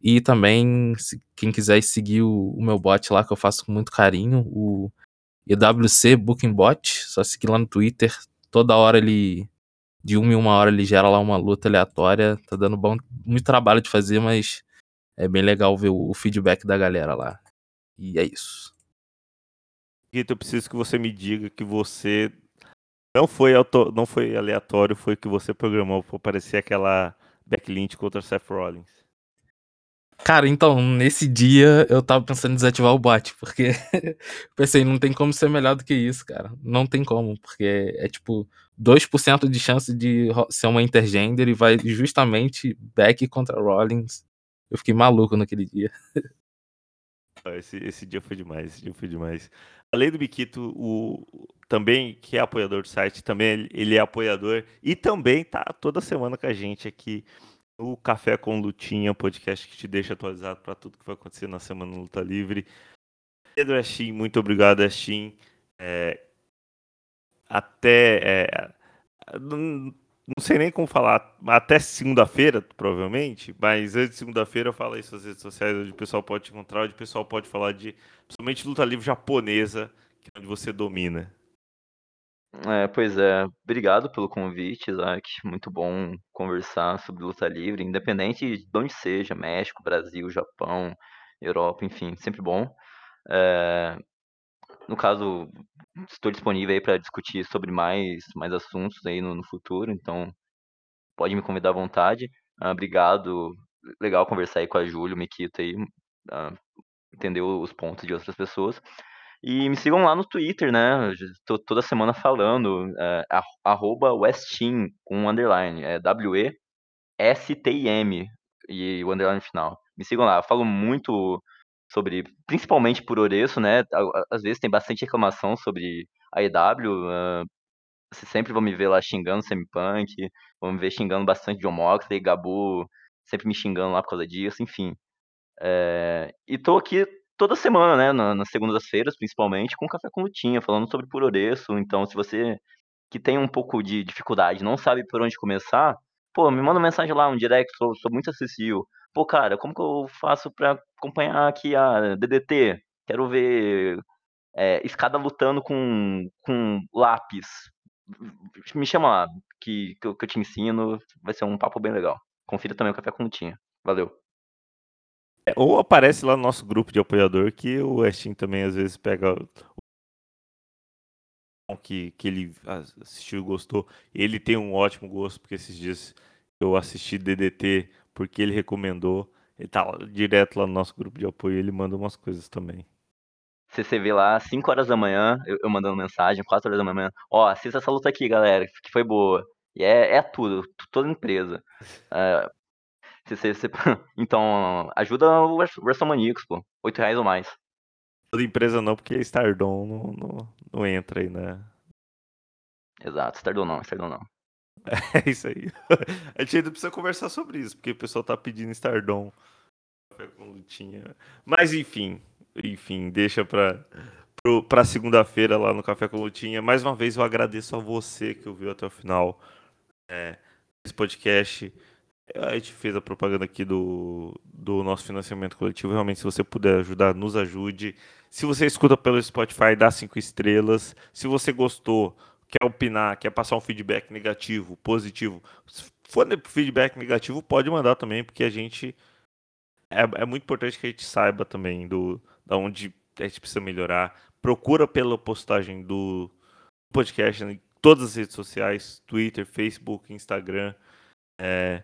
Speaker 3: E também, se, quem quiser seguir o, o, meu bot lá, que eu faço com muito carinho, o EWC Booking Bot. Só seguir lá no Twitter. Toda hora ele. De uma em uma hora ele gera lá uma luta aleatória. Tá dando bom, muito trabalho de fazer, mas é bem legal ver o, feedback da galera lá. E é isso.
Speaker 2: Rita, eu preciso que você me diga que você não foi, auto... não foi aleatório, foi que você programou para aparecer aquela backlink contra Seth Rollins.
Speaker 3: Cara, então, nesse dia eu tava pensando em desativar o bot, porque pensei, não tem como ser melhor do que isso, cara. Não tem como, porque é tipo 2% de chance de ser uma intergender e vai justamente back contra Rollins eu fiquei maluco naquele dia.
Speaker 2: Esse, esse dia foi demais, esse dia foi demais. Além do Biquito, o, também, que é apoiador do site, também ele é apoiador e também tá toda semana com a gente aqui no Café com Lutinha, podcast que te deixa atualizado para tudo que vai acontecer na Semana Luta Livre. Pedro Astin, muito obrigado, Astin. É, até. É, não sei nem como falar, até segunda-feira, provavelmente, mas antes de segunda-feira fala aí suas redes sociais, onde o pessoal pode te encontrar, onde o pessoal pode falar de, principalmente, luta livre japonesa, que é onde você domina.
Speaker 4: É, pois é, obrigado pelo convite, Isaac. Muito bom conversar sobre luta livre, independente de onde seja, México, Brasil, Japão, Europa, enfim, sempre bom. É, no caso, estou disponível aí para discutir sobre mais, mais assuntos aí no, no futuro, então pode me convidar à vontade. Ah, obrigado, legal conversar aí com a Júlia, o Mikita aí, ah, entender os pontos de outras pessoas. E me sigam lá no Twitter, né? Estou toda semana falando, é, arroba Westin, com um underline, é W-E-S-T-I-M, e o underline final. Me sigam lá, eu falo muito sobre, principalmente por Oreço, né? Às vezes tem bastante reclamação sobre a EW, uh, você sempre vão me ver lá xingando Semi-Punk, vão me ver xingando bastante John Moxley, Gabu sempre me xingando lá por causa disso, enfim. É, e tô aqui toda semana, né, na, nas segundas-feiras, principalmente, com Café com Lutinha, falando sobre Puroreço. Então, se você que tem um pouco de dificuldade, não sabe por onde começar, pô, me manda mensagem lá, um direct, sou, sou muito acessível. Pô, cara, como que eu faço pra acompanhar aqui a DDT? Quero ver é, escada lutando com, com lápis. Me chama lá, que, que eu, que eu te ensino, vai ser um papo bem legal. Confira também o Café com Lutinha. Valeu.
Speaker 2: É, ou aparece lá no nosso grupo de apoiador que o Westin também às vezes pega que, que ele assistiu e gostou. Ele tem um ótimo gosto, porque esses dias eu assisti DDT porque ele recomendou. Ele tá direto lá no nosso grupo de apoio, ele manda umas coisas também.
Speaker 4: Você vê lá, 5 horas da manhã, eu, eu, mandando mensagem, 4 horas da manhã, ó, assista essa luta aqui, galera, que foi boa. E é, é tudo, toda empresa. É, então, ajuda o WrestleManiacos, pô. 8 reais ou mais.
Speaker 2: Toda empresa não, porque Stardom não, não, não entra aí, né?
Speaker 4: Exato, Stardom não, Stardom não.
Speaker 2: É isso aí. A gente ainda precisa conversar sobre isso, porque o pessoal tá pedindo Stardom. Mas enfim, enfim, deixa pra, pro, pra segunda-feira lá no Café com Lutinha. Mais uma vez eu agradeço a você que ouviu até o final é, esse podcast. A gente fez a propaganda aqui do, do nosso financiamento coletivo. Realmente, se você puder ajudar, nos ajude. Se você escuta pelo Spotify, dá cinco estrelas. Se você gostou, quer opinar, quer passar um feedback negativo, positivo, se for feedback negativo, pode mandar também, porque a gente. É, é muito importante que a gente saiba também do da onde a gente precisa melhorar. Procura pela postagem do podcast em todas as redes sociais: Twitter, Facebook, Instagram. É,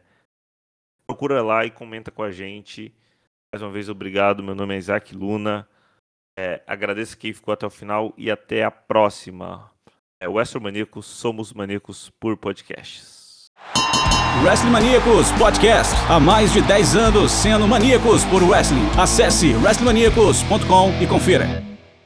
Speaker 2: procura lá e comenta com a gente. Mais uma vez, obrigado. Meu nome é Isaac Luna. É, agradeço quem ficou até o final e até a próxima. É Western Maníacos, somos maníacos por podcasts.
Speaker 6: Wrestling Maníacos Podcast. Há mais de 10 anos sendo maníacos por wrestling. Acesse wrestlingmaníacos.com e confira.